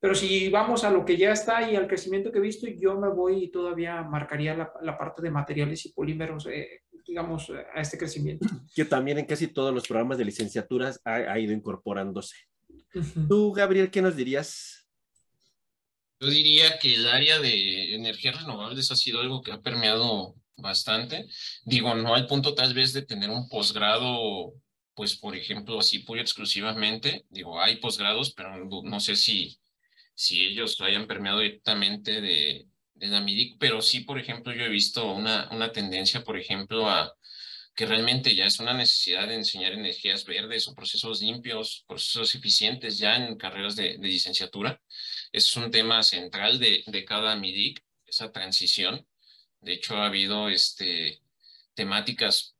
Pero si vamos a lo que ya está y al crecimiento que he visto, yo me voy y todavía marcaría la, parte de materiales y polímeros, eh, digamos, a este crecimiento. Que también en casi todos los programas de licenciaturas ha, ido incorporándose. Tú, Gabriel, ¿qué nos dirías? Yo diría que el área de energías renovables ha sido algo que ha permeado bastante. Digo, no al punto tal vez de tener un posgrado pues por ejemplo, así pura exclusivamente, digo, hay posgrados, pero no, sé si, si ellos hayan permeado directamente de, de la MIDIC, pero sí, por ejemplo, yo he visto una, una tendencia, por ejemplo, a, que realmente ya es una necesidad de enseñar energías verdes o procesos limpios, procesos eficientes ya en carreras de, licenciatura. Es un tema central de, de, cada MIDIC, esa transición. De hecho, ha habido este, temáticas,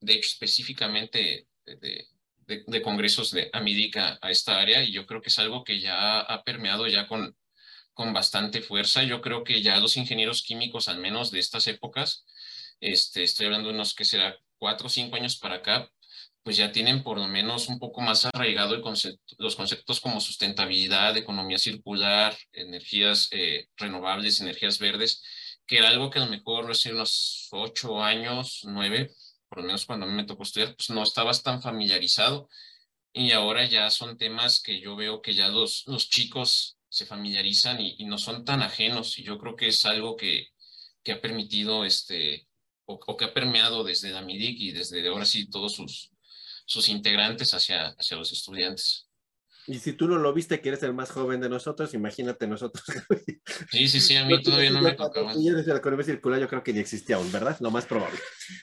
de hecho, específicamente de, de, congresos de AMIDIC a, a, esta área y yo creo que es algo que ya ha permeado ya con, con bastante fuerza. Yo creo que ya los ingenieros químicos, al menos de estas épocas, este, estoy hablando de unos que será cuatro o cinco años para acá, pues ya tienen por lo menos un poco más arraigado el concepto, los conceptos como sustentabilidad, economía circular, energías eh, renovables, energías verdes, que era algo que a lo mejor hace unos ocho años, nueve, por lo menos cuando a mí me tocó estudiar, pues no estabas tan familiarizado. Y ahora ya son temas que yo veo que ya los, los chicos se familiarizan y, no son tan ajenos. Y yo creo que es algo que, que ha permitido este, o, que ha permeado desde la y desde ahora sí todos sus, sus integrantes hacia, hacia los estudiantes. Y si tú no lo viste, que eres el más joven de nosotros, imagínate nosotros. Sí, sí, sí, a mí todavía no me tocaba. Y desde la economía circular yo creo que ni existía aún, ¿verdad? Lo más probable.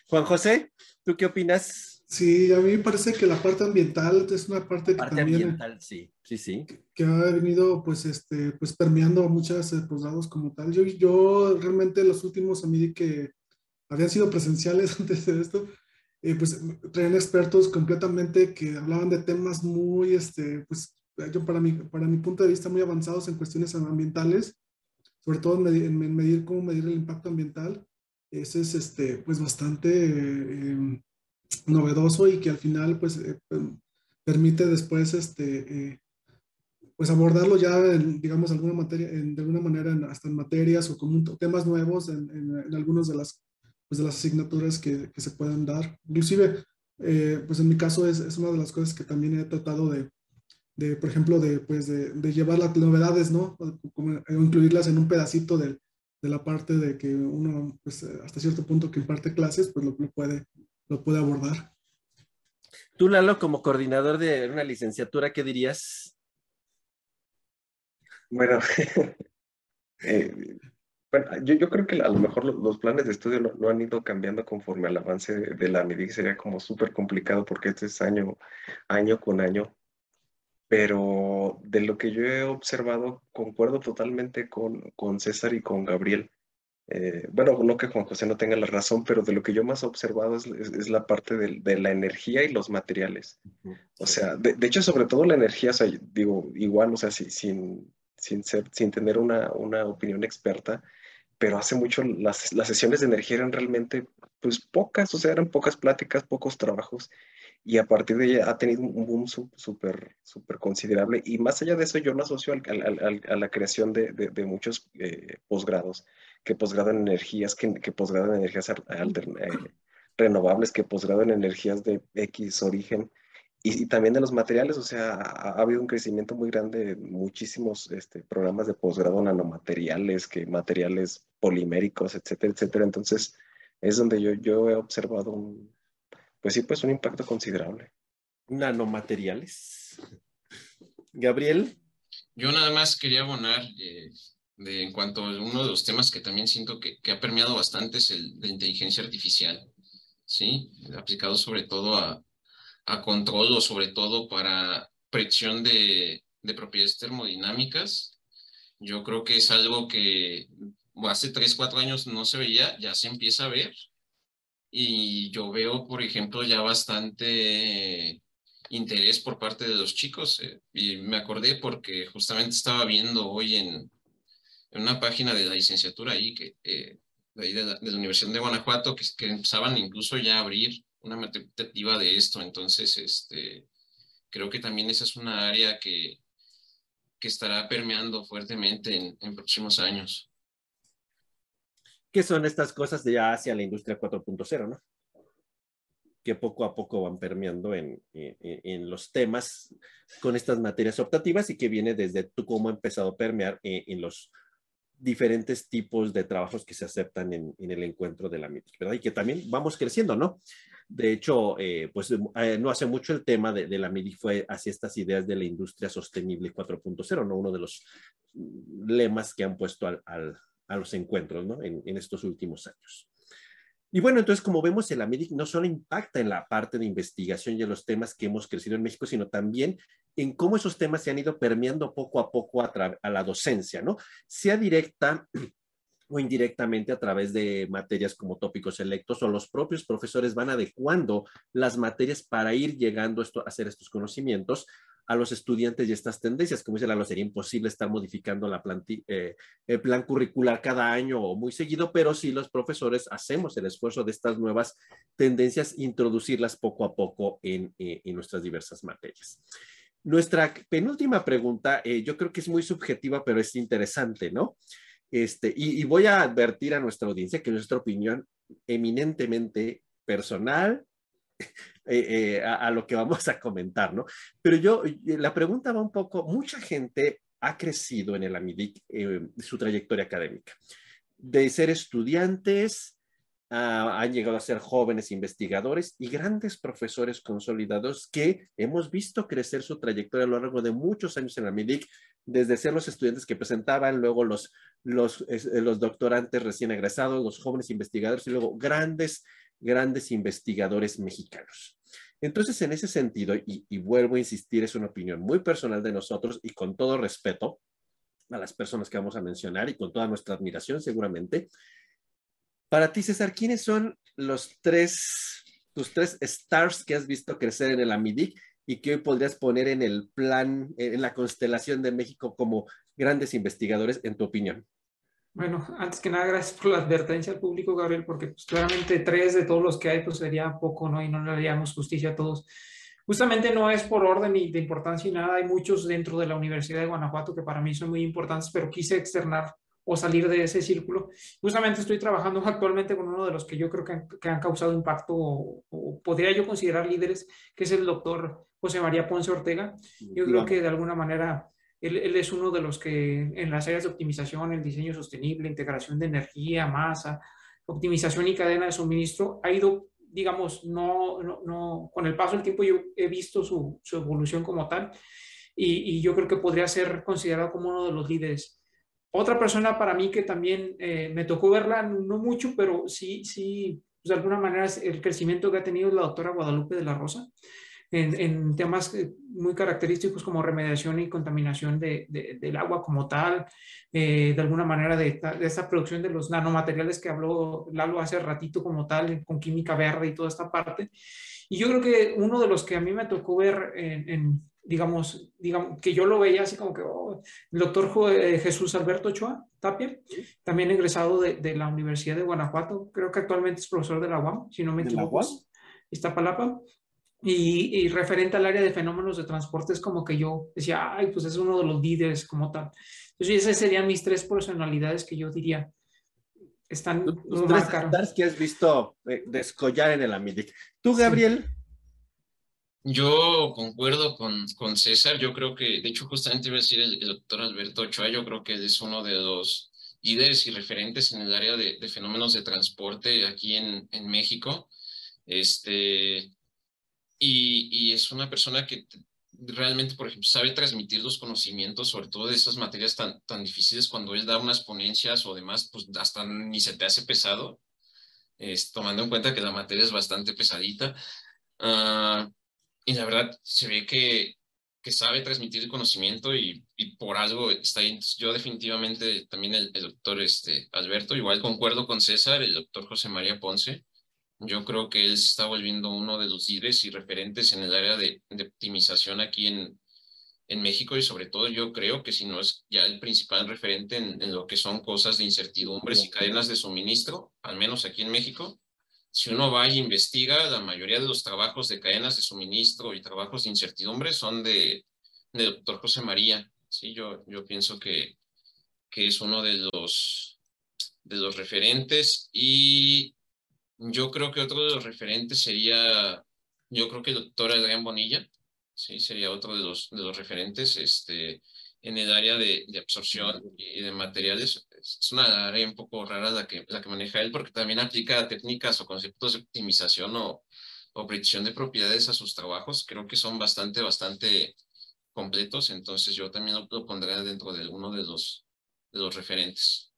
Juan José, ¿tú qué opinas? Sí, a mí me parece que la parte ambiental es una parte, parte que también... ambiental, sí, sí, sí. Que, ha venido, pues, este, pues, permeando a muchos eh, posgrados como tal. Yo, yo realmente los últimos a mí que habían sido presenciales antes de esto, eh, pues traían expertos completamente que hablaban de temas muy, este, pues yo para mi, para mi punto de vista muy avanzados en cuestiones ambientales, sobre todo en medir, cómo medir el impacto ambiental. Ese es este, pues bastante em, novedoso y que al final pues eh, permite después este, eh, pues abordarlo ya, digamos, alguna materia, de alguna manera hasta en materias o como temas nuevos en, en, en algunas de las pues, de las asignaturas que, que se pueden dar. Inclusive, eh, pues en mi caso es, es, una de las cosas que también he tratado de, de por ejemplo, de, pues de, de, llevar las novedades, ¿no? O, incluirlas en un pedacito de, de, la parte de que uno, pues hasta cierto punto que imparte clases, pues lo, lo, puede, lo puede abordar. Tú, Lalo, como coordinador de una licenciatura, ¿qué dirías? Bueno, eh, bueno, yo, yo creo que a lo mejor los, planes de estudio no, han ido cambiando conforme al avance de, la MIDIC. Sería como súper complicado porque este es año, año con año. Pero de lo que yo he observado, concuerdo totalmente con, con César y con Gabriel. Eh, bueno, no que Juan José no tenga la razón, pero de lo que yo más he observado es, es, la parte de, de, la energía y los materiales. O sea, de, de, hecho, sobre todo la energía, o sea, digo, igual, o sea, si, sin, sin, ser, sin tener una, una opinión experta, pero hace mucho las, las, sesiones de energía eran realmente pues pocas, o sea, eran pocas pláticas, pocos trabajos, y a partir de ella ha tenido un boom súper, súper considerable, y más allá de eso yo lo asocio al, a la creación de, de, muchos eh, posgrados, que posgrado en energías, que, que posgrado en energías eh, renovables, que posgrado en energías de X origen, y, también de los materiales, o sea, ha, habido un crecimiento muy grande, muchísimos este, programas de posgrado nanomateriales, que materiales poliméricos, etcétera, etcétera. Entonces, es donde yo, yo he observado un, pues sí, pues un impacto considerable. Nanomateriales. Gabriel. Yo nada más quería abonar eh, de, en cuanto a uno de los temas que también siento que, que ha permeado bastante es el de inteligencia artificial, ¿sí? Aplicado sobre todo a, a control o sobre todo para predicción de, de propiedades termodinámicas. Yo creo que es algo que hace 3, 4 años no se veía, ya se empieza a ver. Y yo veo, por ejemplo, ya bastante interés por parte de los chicos. Eh, y me acordé porque justamente estaba viendo hoy en, una página de la licenciatura ahí, que, eh, de, ahí de, la, Universidad de Guanajuato, que, que empezaban incluso ya a abrir una metodología de esto. Entonces, este, creo que también esa es una área que, que estará permeando fuertemente en, en, próximos años. ¿Qué son estas cosas de ya hacia la industria 4.0, no? Que poco a poco van permeando en, en, en, los temas con estas materias optativas y que viene desde tú cómo ha empezado a permear en, los diferentes tipos de trabajos que se aceptan en el encuentro de la MIT, ¿verdad? Y que también vamos creciendo, ¿no? De hecho, eh, pues eh, no hace mucho el tema de, la MIDI fue hacia estas ideas de la industria sostenible 4.0, ¿no? Uno de los lemas que han puesto al, a los encuentros, ¿no? En, en estos últimos años. Y bueno, entonces, como vemos, el AMEDIC no solo impacta en la parte de investigación y en los temas que hemos crecido en México, sino también en cómo esos temas se han ido permeando poco a poco a, a la docencia, ¿no? Sea directa o indirectamente a través de materias como tópicos selectos o los propios profesores van adecuando las materias para ir llegando a hacer estos conocimientos a los estudiantes y estas tendencias. Como dice Lalo, sería imposible estar modificando la eh, el plan curricular cada año o muy seguido, pero sí los profesores hacemos el esfuerzo de estas nuevas tendencias, introducirlas poco a poco en, eh, nuestras diversas materias. Nuestra penúltima pregunta, eh, yo creo que es muy subjetiva, pero es interesante, ¿no? Este, y, voy a advertir a nuestra audiencia que nuestra opinión eminentemente personal, eh, eh, a, lo que vamos a comentar, ¿no? Pero yo, eh, la pregunta va un poco, mucha gente ha crecido en el AMIDIC, su trayectoria académica, de ser estudiantes, han llegado a ser jóvenes investigadores y grandes profesores consolidados que hemos visto crecer su trayectoria a lo largo de muchos años en la MIDIC, desde ser los estudiantes que presentaban, luego los, los, los doctorantes recién egresados, los jóvenes investigadores y luego grandes grandes investigadores mexicanos. Entonces, en ese sentido, y, vuelvo a insistir, es una opinión muy personal de nosotros y con todo respeto a las personas que vamos a mencionar y con toda nuestra admiración seguramente. Para ti, César, ¿quiénes son los tres, tus tres stars que has visto crecer en el AMIDIC y que hoy podrías poner en el plan, en la constelación de México como grandes investigadores, en tu opinión? Bueno, antes que nada, gracias por la advertencia al público, Gabriel, porque pues, claramente tres de todos los que hay, pues sería poco, ¿no? Y no le haríamos justicia a todos. Justamente no es por orden ni de importancia y nada, hay muchos dentro de la Universidad de Guanajuato que para mí son muy importantes, pero quise externar o salir de ese círculo. Justamente estoy trabajando actualmente con uno de los que yo creo que han, que han causado impacto o, o, podría yo considerar líderes, que es el doctor José María Ponce Ortega. Yo creo que de alguna manera él, es uno de los que en las áreas de optimización, el diseño sostenible, integración de energía, masa, optimización y cadena de suministro, ha ido, digamos, no, no, con el paso del tiempo yo he visto su, su evolución como tal y, y, yo creo que podría ser considerado como uno de los líderes. Otra persona para mí que también eh, me tocó verla, no mucho, pero sí, sí, pues de alguna manera el crecimiento que ha tenido es la doctora Guadalupe de la Rosa en, temas eh, muy característicos como remediación y contaminación de, del agua como tal, eh, de alguna manera de, de, esta producción de los nanomateriales que habló Lalo hace ratito como tal, con química verde y toda esta parte. Y yo creo que uno de los que a mí me tocó ver en, digamos, digamos, que yo lo veía así como que oh, el doctor eh, Jesús Alberto Ochoa Tapia, también egresado de, de, la Universidad de Guanajuato, creo que actualmente es profesor de la UAM, si no me equivoco, Iztapalapa, y, y, referente al área de fenómenos de transporte es como que yo decía, ay, pues es uno de los líderes como tal. Entonces, esas serían mis tres personalidades que yo diría están los tres que has visto eh, descollar en el Amidic. ¿Tú, Gabriel? Yo concuerdo con, con César. Yo creo que, de hecho, justamente iba a decir el, doctor Alberto Ochoa, yo creo que es uno de los líderes y referentes en el área de, de fenómenos de transporte aquí en, en México. Este, y, es una persona que realmente, por ejemplo, sabe transmitir los conocimientos, sobre todo de esas materias tan, tan difíciles, cuando él da unas ponencias o demás, pues hasta ni se te hace pesado, es, tomando en cuenta que la materia es bastante pesadita. Uh, y la verdad, se ve que, que sabe transmitir el conocimiento y, y, por algo está ahí. Yo definitivamente también el, el doctor este, Alberto, igual concuerdo con César, el doctor José María Ponce, yo creo que él se está volviendo uno de los líderes y referentes en el área de, optimización aquí en, en México y sobre todo yo creo que si no es ya el principal referente en, lo que son cosas de incertidumbres y cadenas de suministro, al menos aquí en México, si uno va y investiga, la mayoría de los trabajos de cadenas de suministro y trabajos de incertidumbre son de, de doctor José María. Sí, yo, yo pienso que, que es uno de los, de los referentes y yo creo que otro de los referentes sería, yo creo que el doctor Adrián Bonilla, sí, sería otro de los, de los referentes este, en el área de, de absorción y de materiales. Es una área un poco rara la que, la que maneja él porque también aplica técnicas o conceptos de optimización o, o predicción de propiedades a sus trabajos. Creo que son bastante, bastante completos, entonces yo también lo, pondré dentro de uno de los, de los referentes.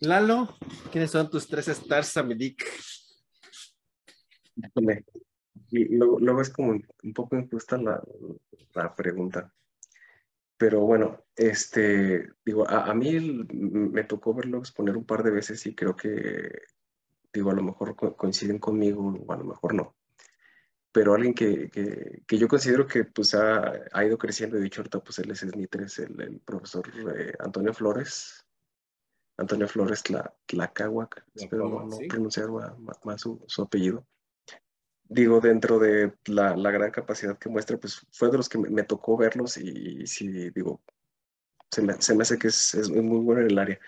Lalo, ¿quiénes son tus tres stars, Amidic? luego, es como un poco injusta la, la pregunta. Pero bueno, este, digo, a, a, mí me tocó verlo exponer un par de veces y creo que, digo, a lo mejor coinciden conmigo o a lo mejor no. Pero alguien que, que, que yo considero que pues ha, ha, ido creciendo, he dicho ahorita, pues él es el, el profesor eh, Antonio Flores, Antonio Flores Tlacahuac, espero no, pronunciar más, su, su, apellido. Digo, dentro de la, la, gran capacidad que muestra, pues fue de los que me, tocó verlos y, sí, digo, se me, se me, hace que es, es, muy bueno en el área.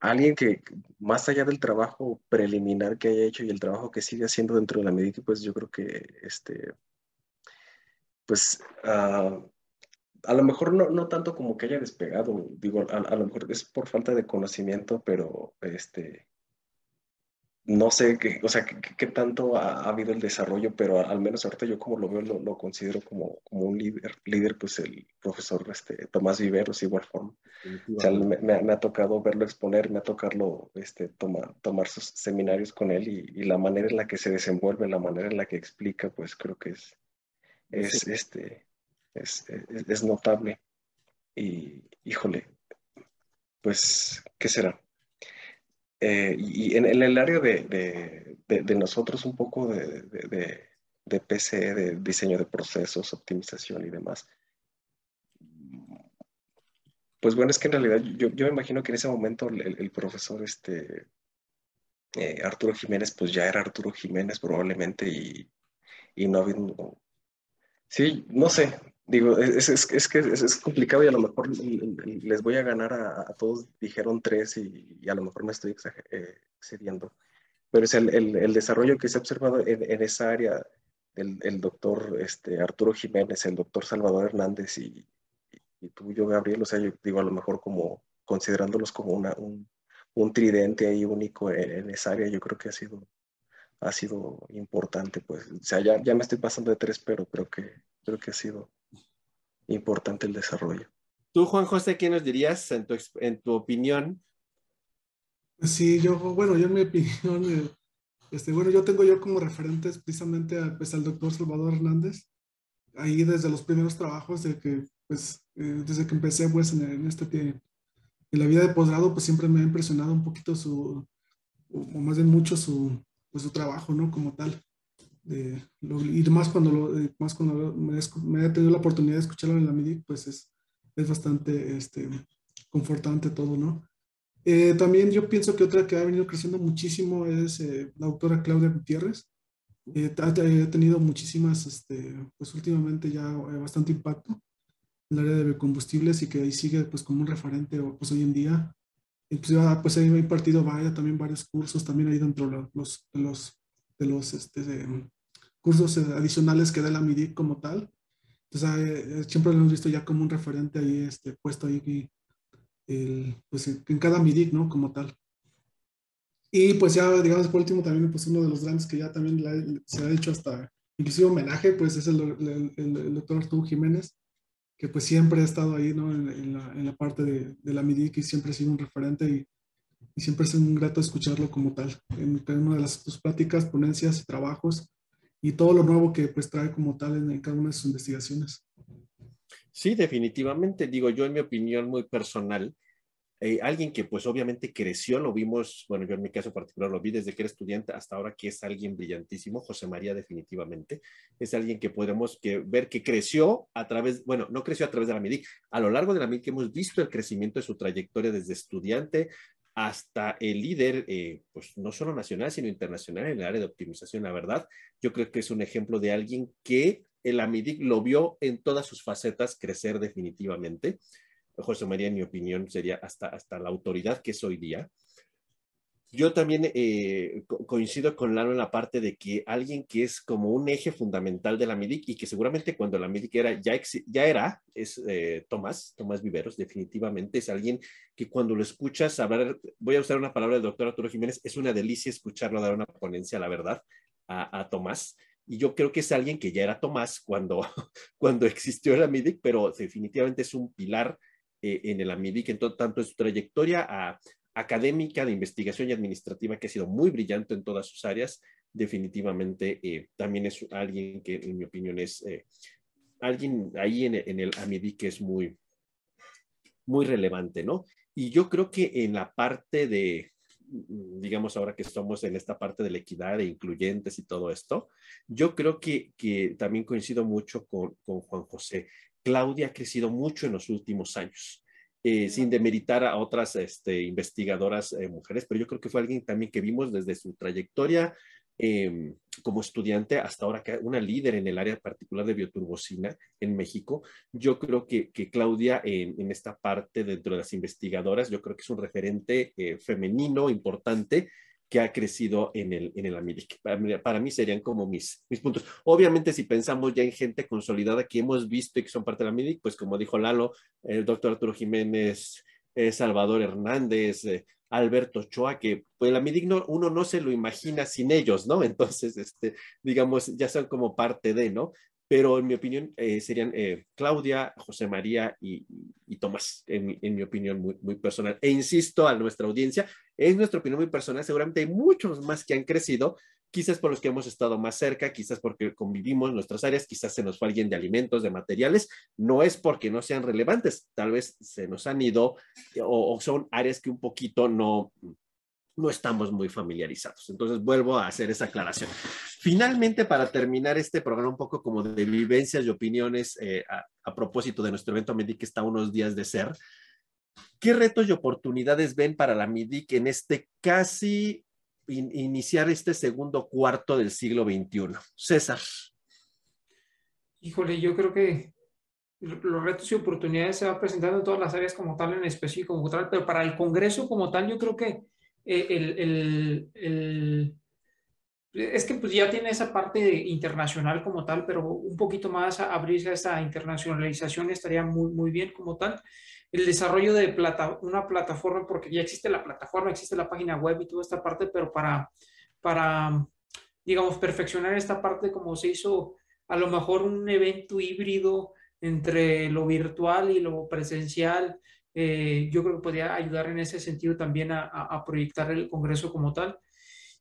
Alguien que, más allá del trabajo preliminar que haya hecho y el trabajo que sigue haciendo dentro de la médica, pues yo creo que, este, pues, uh, a lo mejor no, no tanto como que haya despegado, digo, a, lo mejor es por falta de conocimiento, pero este, no sé qué, o sea, qué, tanto ha, habido el desarrollo, pero al menos ahorita yo como lo veo, lo, lo considero como, como, un líder, líder, pues el profesor este, Tomás Viveros, igual forma. O sea, me, me, ha tocado verlo exponer, me ha tocado este, tomar, tomar sus seminarios con él y, y, la manera en la que se desenvuelve, la manera en la que explica, pues creo que es, es este, es, es, notable. Y, híjole, pues, ¿qué será? Eh, y en, el área de, de, nosotros, un poco de, PCE, de diseño de procesos, optimización y demás. Pues bueno, es que en realidad yo, yo me imagino que en ese momento el, profesor este, eh, Arturo Jiménez, pues ya era Arturo Jiménez probablemente y, y no había... Sí, no sé, Digo, es, es, es que es, complicado y a lo mejor les voy a ganar a, todos, dijeron tres y, a lo mejor me estoy eh, excediendo. Pero es el, el, el, desarrollo que se ha observado en, en esa área, el, el, doctor este, Arturo Jiménez, el doctor Salvador Hernández y, y, tú, yo, Gabriel, o sea, yo digo a lo mejor como considerándolos como una, un, un tridente ahí único en, en, esa área, yo creo que ha sido, ha sido importante, pues, o sea, ya, ya me estoy pasando de tres, pero creo que, creo que ha sido importante el desarrollo. Tú, Juan José, ¿qué nos dirías en tu, en tu opinión? Sí, yo, bueno, yo en mi opinión, eh, este, bueno, yo tengo yo como referentes precisamente a, pues, al doctor Salvador Hernández, ahí desde los primeros trabajos, de que, pues, eh, desde que empecé, pues, en, en este, en la vida de posgrado, pues siempre me ha impresionado un poquito su, o más de mucho su, pues, su trabajo, ¿no? Como tal de, y más cuando, lo, eh, más cuando me, me, he tenido la oportunidad de escucharlo en la MIDIC, pues es, es bastante este, confortante todo, ¿no? Eh, también yo pienso que otra que ha venido creciendo muchísimo es eh, la doctora Claudia Gutiérrez. ha, ha, tenido muchísimas, este, pues últimamente ya bastante impacto en el área de biocombustibles y que ahí sigue pues como un referente pues hoy en día. Pues, pues ahí ha impartido vaya, también varios cursos, también ahí dentro de los, los de los este, cursos adicionales que da la MIDIC como tal. Entonces, eh, eh, siempre lo hemos visto ya como un referente ahí este, puesto ahí el, pues, en cada MIDIC, ¿no? Como tal. Y pues ya, digamos, por último, también pues uno de los grandes que ya también se ha hecho hasta inclusive homenaje, pues es el, el, el, doctor Arturo Jiménez, que pues siempre ha estado ahí, ¿no? En, la, en la, parte de, de, la MIDIC y siempre ha sido un referente y y siempre es un grato escucharlo como tal, en cada una de las sus pláticas, ponencias trabajos y todo lo nuevo que pues trae como tal en, cada una de sus investigaciones. Sí, definitivamente, digo yo en mi opinión muy personal, eh, alguien que pues obviamente creció, lo vimos, bueno, yo en mi caso particular lo vi desde que era estudiante hasta ahora que es alguien brillantísimo, José María definitivamente, es alguien que podemos que, ver que creció a través, bueno, no creció a través de la MIDIC, a lo largo de la MIDIC hemos visto el crecimiento de su trayectoria desde estudiante hasta el líder, eh, pues no solo nacional, sino internacional en el área de optimización, la verdad. Yo creo que es un ejemplo de alguien que el AMIDIC lo vio en todas sus facetas crecer definitivamente. José María, en mi opinión, sería hasta, hasta la autoridad que es hoy día. Yo también eh, coincido con Lalo en la parte de que alguien que es como un eje fundamental de la MIDIC y que seguramente cuando la MIDIC era, ya, ya era, es eh, Tomás, Tomás Viveros, definitivamente es alguien que cuando lo escuchas hablar, voy a usar una palabra del doctor Arturo Jiménez, es una delicia escucharlo dar una ponencia, la verdad, a, a Tomás. Y yo creo que es alguien que ya era Tomás cuando, cuando existió la MIDIC, pero definitivamente es un pilar eh, en el AMIDIC, en tanto en su trayectoria a académica, de investigación y administrativa, que ha sido muy brillante en todas sus áreas, definitivamente eh, también es alguien que, en mi opinión, es eh, alguien ahí en, el AMIDI que es muy, muy relevante, ¿no? Y yo creo que en la parte de, digamos ahora que estamos en esta parte de la equidad e incluyentes y todo esto, yo creo que, que también coincido mucho con, con, Juan José. Claudia ha crecido mucho en los últimos años. Eh, sin demeritar a otras este, investigadoras eh, mujeres, pero yo creo que fue alguien también que vimos desde su trayectoria eh, como estudiante hasta ahora una líder en el área particular de bioturbocina en México. Yo creo que, que Claudia en, esta parte dentro de las investigadoras, yo creo que es un referente eh, femenino importante que ha crecido en el, en el América. Para, para, mí serían como mis, mis puntos. Obviamente, si pensamos ya en gente consolidada que hemos visto y que son parte de la América, pues como dijo Lalo, el doctor Arturo Jiménez, eh, Salvador Hernández, eh, Alberto Ochoa, que pues la Midigno uno no se lo imagina sin ellos, ¿no? Entonces, este, digamos, ya son como parte de, ¿no? Pero en mi opinión eh, serían eh, Claudia, José María y, y Tomás, en, en, mi opinión muy, muy personal. E insisto a nuestra audiencia, es nuestra opinión muy personal, seguramente hay muchos más que han crecido, quizás por los que hemos estado más cerca, quizás porque convivimos en nuestras áreas, quizás se nos fue alguien de alimentos, de materiales, no es porque no sean relevantes, tal vez se nos han ido o, o son áreas que un poquito no, no estamos muy familiarizados. Entonces vuelvo a hacer esa aclaración. Finalmente, para terminar este programa un poco como de vivencias y opiniones eh, a, a, propósito de nuestro evento MIDIC que está a unos días de ser, ¿qué retos y oportunidades ven para la MIDIC en este casi in, iniciar este segundo cuarto del siglo XXI. César. Híjole, yo creo que los retos y oportunidades se van presentando en todas las áreas como tal, en específico como tal, pero para el Congreso como tal, yo creo que eh, el, el, el, es que pues ya tiene esa parte internacional como tal, pero un poquito más a abrirse a esta internacionalización estaría muy, muy bien como tal el desarrollo de una plataforma, porque ya existe la plataforma, existe la página web y toda esta parte, pero para, para, digamos, perfeccionar esta parte como se hizo a lo mejor un evento híbrido entre lo virtual y lo presencial, eh, yo creo que podría ayudar en ese sentido también a, proyectar el Congreso como tal.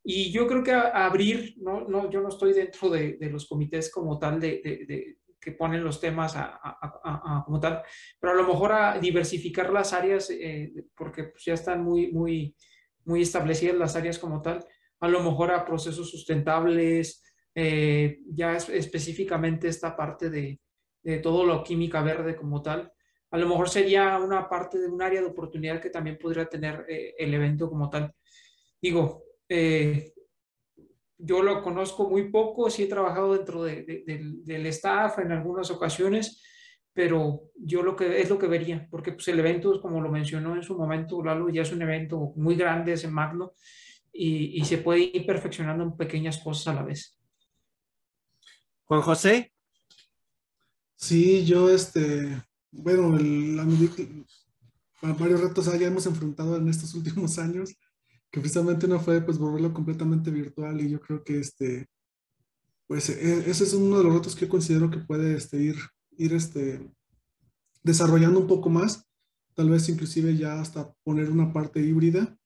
Y yo creo que abrir, no, no, yo no estoy dentro de, los comités como tal de, que ponen los temas a, como tal, pero a lo mejor a diversificar las áreas, eh, porque pues ya están muy, muy, muy establecidas las áreas como tal, a lo mejor a procesos sustentables, eh, ya es, específicamente esta parte de, de todo lo química verde como tal, a lo mejor sería una parte de un área de oportunidad que también podría tener eh, el evento como tal. Digo, eh, yo lo conozco muy poco, sí he trabajado dentro de, de, del, del staff en algunas ocasiones, pero yo lo que es lo que vería, porque pues el evento, como lo mencionó en su momento Lalo, ya es un evento muy grande, es en magno, y, y, se puede ir perfeccionando en pequeñas cosas a la vez. Juan José. Sí, yo este, bueno, el, la, varios retos ya hemos enfrentado en estos últimos años que precisamente no fue pues volverlo completamente virtual y yo creo que este, pues e, ese es uno de los retos que considero que puede este, ir, ir este, desarrollando un poco más, tal vez inclusive ya hasta poner una parte híbrida.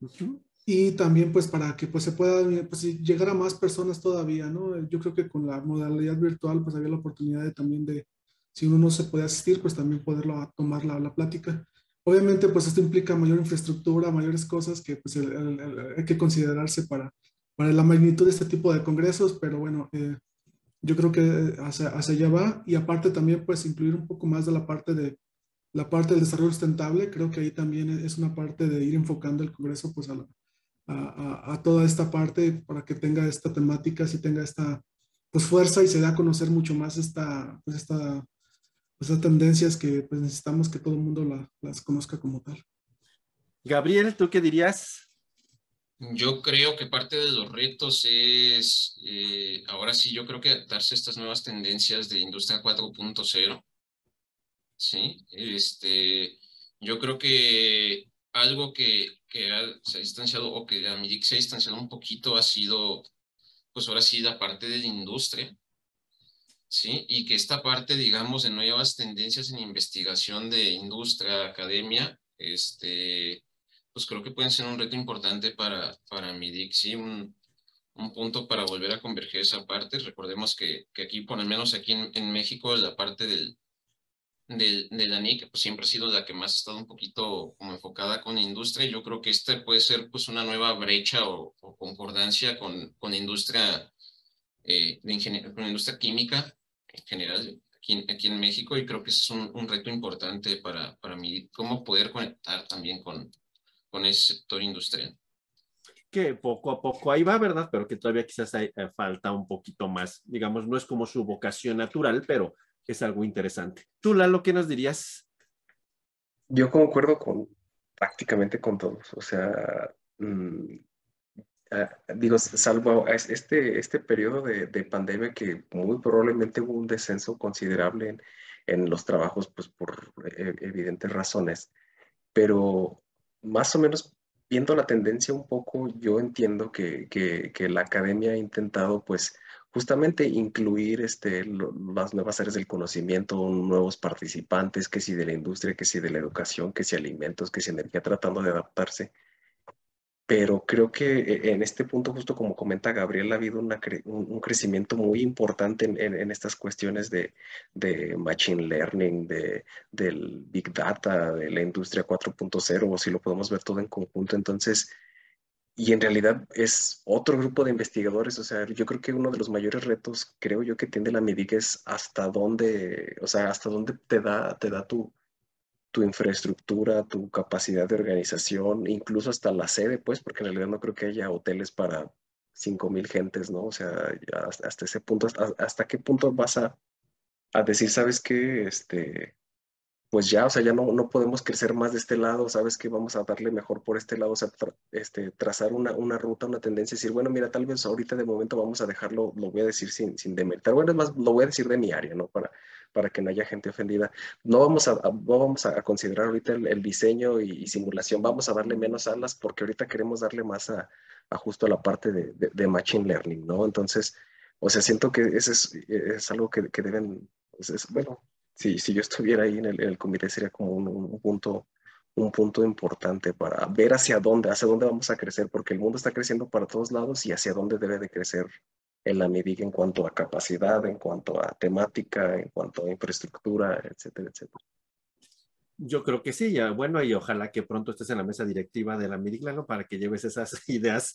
Uh -huh. Y también pues para que pues se pueda pues, llegar a más personas todavía, ¿no? Yo creo que con la modalidad virtual pues había la oportunidad de también de, si uno no se puede asistir, pues también poderlo tomar la, la plática. Obviamente, pues esto implica mayor infraestructura, mayores cosas que pues, hay que considerarse para, para la magnitud de este tipo de congresos, pero bueno, eh, yo creo que hacia, hacia, allá va. Y aparte también pues incluir un poco más de la parte de la parte del desarrollo sustentable, creo que ahí también es una parte de ir enfocando el congreso pues a, a, toda esta parte para que tenga esta temática, si tenga esta pues fuerza y se da a conocer mucho más esta, pues esta esas tendencias que pues, necesitamos que todo el mundo la, las conozca como tal. Gabriel, ¿tú qué dirías? Yo creo que parte de los retos es, eh, ahora sí, yo creo que adaptarse a estas nuevas tendencias de industria 4.0. Sí, este, yo creo que algo que, que ha, se ha distanciado o que a MIDIC se ha distanciado un poquito ha sido, pues ahora sí, la parte de la industria ¿sí? Y que esta parte, digamos, de nuevas tendencias en investigación de industria, academia, este, pues creo que pueden ser un reto importante para, para MIDIC, ¿sí? Un, un punto para volver a converger esa parte. Recordemos que, que aquí, por lo menos aquí en, en México, la parte del, del, de la NIC pues, siempre ha sido la que más ha estado un poquito como enfocada con industria. Yo creo que esta puede ser pues una nueva brecha o, concordancia con, con industria eh, de con industria química en general aquí, aquí en México y creo que ese es un, un, reto importante para, para mí, cómo poder conectar también con, con ese sector industrial que poco a poco ahí va, ¿verdad? Pero que todavía quizás hay, eh, falta un poquito más. Digamos, no es como su vocación natural, pero es algo interesante. Tú, Lalo, ¿qué nos dirías? Yo concuerdo con prácticamente con todos. O sea, mmm, digo, salvo este, este periodo de, de, pandemia que muy probablemente hubo un descenso considerable en, en los trabajos, pues por eh, evidentes razones, pero más o menos viendo la tendencia un poco, yo entiendo que, que, que la academia ha intentado pues justamente incluir este, las nuevas áreas del conocimiento, nuevos participantes, que si de la industria, que si de la educación, que si alimentos, que si energía, tratando de adaptarse. Pero creo que eh, en este punto, justo como comenta Gabriel, ha habido una un crecimiento muy importante en, en, estas cuestiones de, de, Machine Learning, de, del Big Data, de la industria 4.0, o si lo podemos ver todo en conjunto. Entonces, y en realidad es otro grupo de investigadores, o sea, yo creo que uno de los mayores retos, creo yo, que tiene la MIDIC es hasta dónde, o sea, hasta dónde te da, te da tu, tu infraestructura, tu capacidad de organización, incluso hasta la sede, pues, porque en realidad no creo que haya hoteles para 5.000 gentes, ¿no? O sea, hasta, ese punto, hasta, qué punto vas a, a decir, sabes qué, este, pues ya, o sea, ya no, no podemos crecer más de este lado, sabes que vamos a darle mejor por este lado, o sea, tra este, trazar una, una, ruta, una tendencia, decir, bueno, mira, tal vez ahorita de momento vamos a dejarlo, lo voy a decir sin, sin demeritar, bueno, es más, lo voy a decir de mi área, ¿no? Para, para que no haya gente ofendida. No vamos a, a no vamos a considerar ahorita el, el diseño y, y, simulación, vamos a darle menos alas porque ahorita queremos darle más a, a justo a la parte de, de, de, Machine Learning, ¿no? Entonces, o sea, siento que ese es, es algo que, que deben, pues es, bueno, si, si yo estuviera ahí en el, en comité sería como un, un, punto un punto importante para ver hacia dónde, hacia dónde vamos a crecer, porque el mundo está creciendo para todos lados y hacia dónde debe de crecer el AMIDIC en cuanto a capacidad, en cuanto a temática, en cuanto a infraestructura, etcétera, etcétera. Yo creo que sí, ya, bueno, y ojalá que pronto estés en la mesa directiva de la Midiclano para que lleves esas ideas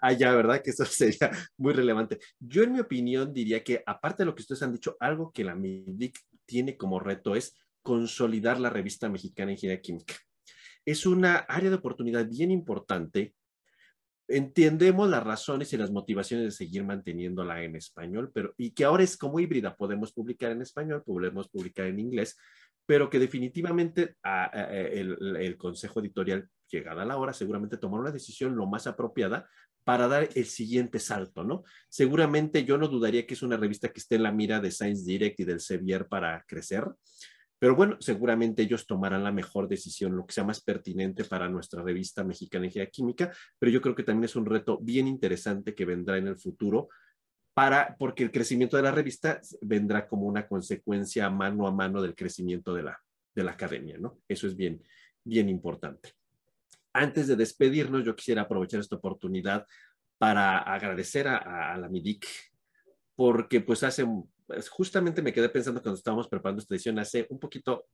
allá, ¿verdad? Que eso sería muy relevante. Yo, en mi opinión, diría que, aparte de lo que ustedes han dicho, algo que la MIDIC tiene como reto es consolidar la revista mexicana de Ingeniería Química. Es una área de oportunidad bien importante. Entendemos las razones y las motivaciones de seguir manteniéndola en español, pero y que ahora es como híbrida. Podemos publicar en español, podemos publicar en inglés, pero que definitivamente a, a, el, el, consejo editorial, llegada la hora, seguramente tomará una decisión lo más apropiada para dar el siguiente salto, ¿no? Seguramente yo no dudaría que es una revista que esté en la mira de Science Direct y del Sevier para crecer, pero bueno, seguramente ellos tomarán la mejor decisión, lo que sea más pertinente para nuestra revista mexicana de Química, pero yo creo que también es un reto bien interesante que vendrá en el futuro para, porque el crecimiento de la revista vendrá como una consecuencia mano a mano del crecimiento de la, de la academia, ¿no? Eso es bien, bien importante. Antes de despedirnos, yo quisiera aprovechar esta oportunidad para agradecer a, a la MIDIC, porque pues hace, pues, justamente me quedé pensando cuando estábamos preparando esta edición, hace un poquito,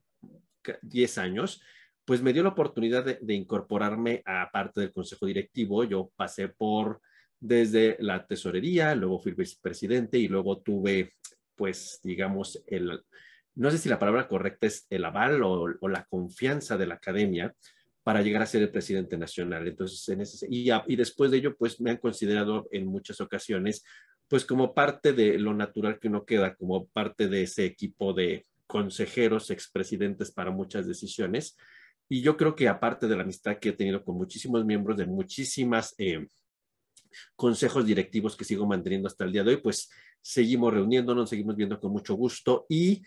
10 años, pues me dio la oportunidad de, de, incorporarme a parte del consejo directivo. Yo pasé por desde la tesorería, luego fui vicepresidente y luego tuve, pues, digamos, el, no sé si la palabra correcta es el aval o, la confianza de la academia para llegar a ser el presidente nacional. Entonces, en ese, y, y, después de ello, pues me han considerado en muchas ocasiones, pues como parte de lo natural que uno queda, como parte de ese equipo de consejeros, expresidentes para muchas decisiones. Y yo creo que aparte de la amistad que he tenido con muchísimos miembros de muchísimas eh, consejos directivos que sigo manteniendo hasta el día de hoy, pues seguimos reuniéndonos, seguimos viendo con mucho gusto y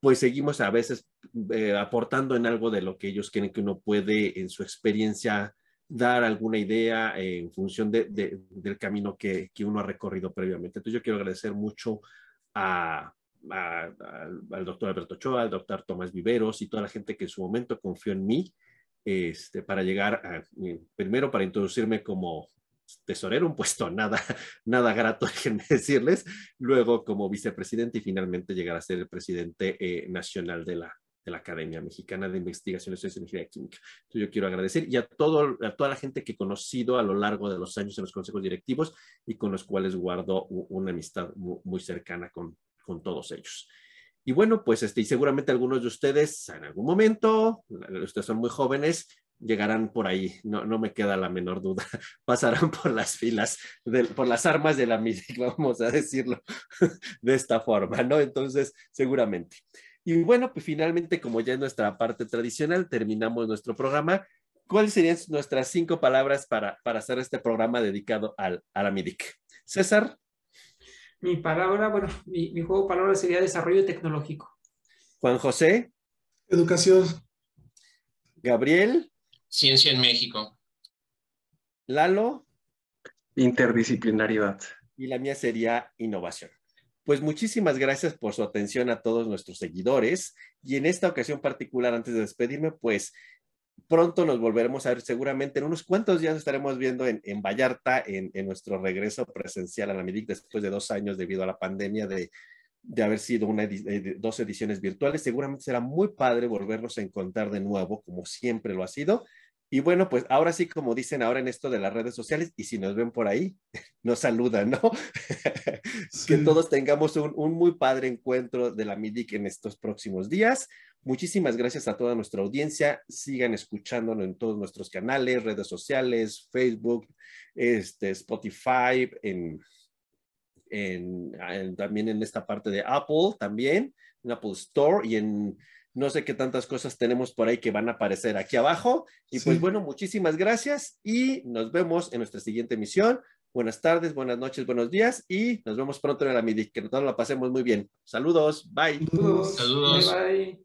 pues seguimos a veces eh, aportando en algo de lo que ellos quieren que uno puede en su experiencia dar alguna idea eh, en función de, de, del camino que, que, uno ha recorrido previamente. Entonces yo quiero agradecer mucho a, a, al doctor Alberto Ochoa, al doctor Tomás Viveros y toda la gente que en su momento confió en mí este, para llegar a, primero para introducirme como tesorero, un puesto nada, nada grato, déjenme decirles, luego como vicepresidente y finalmente llegar a ser el presidente eh, nacional de la, de la Academia Mexicana de Investigaciones en Ingeniería Química. Entonces yo quiero agradecer y a, todo, a toda la gente que he conocido a lo largo de los años en los consejos directivos y con los cuales guardo una amistad muy, muy cercana con, con todos ellos. Y bueno, pues este, y seguramente algunos de ustedes en algún momento, ustedes son muy jóvenes, llegarán por ahí, no, no me queda la menor duda, pasarán por las filas, de, por las armas de la MIDIC, vamos a decirlo de esta forma, ¿no? Entonces, seguramente. Y bueno, pues finalmente, como ya es nuestra parte tradicional, terminamos nuestro programa. ¿Cuáles serían nuestras cinco palabras para, para hacer este programa dedicado al, a la MIDIC? César. Mi palabra, bueno, mi, mi juego de palabras sería desarrollo tecnológico. Juan José. Educación. Gabriel. Ciencia en México. Lalo. Interdisciplinariedad. Y la mía sería innovación. Pues muchísimas gracias por su atención a todos nuestros seguidores y en esta ocasión particular, antes de despedirme, pues pronto nos volveremos a ver, seguramente en unos cuantos días estaremos viendo en, en Vallarta, en, en, nuestro regreso presencial a la MIDIC después de dos años debido a la pandemia de, de haber sido una edi dos ediciones virtuales. Seguramente será muy padre volvernos a encontrar de nuevo, como siempre lo ha sido. Y bueno, pues ahora sí, como dicen ahora en esto de las redes sociales, y si nos ven por ahí, nos saludan, ¿no? Sí. que todos tengamos un, un, muy padre encuentro de la MIDIC en estos próximos días. Muchísimas gracias a toda nuestra audiencia. Sigan escuchándonos en todos nuestros canales, redes sociales, Facebook, este, Spotify, en, en, en, también en esta parte de Apple, también, en Apple Store y en no sé qué tantas cosas tenemos por ahí que van a aparecer aquí abajo. Y sí. pues bueno, muchísimas gracias y nos vemos en nuestra siguiente emisión. Buenas tardes, buenas noches, buenos días y nos vemos pronto en la MIDIC. Que todos la pasemos muy bien. Saludos, bye. Saludos. Saludos. Bye, bye.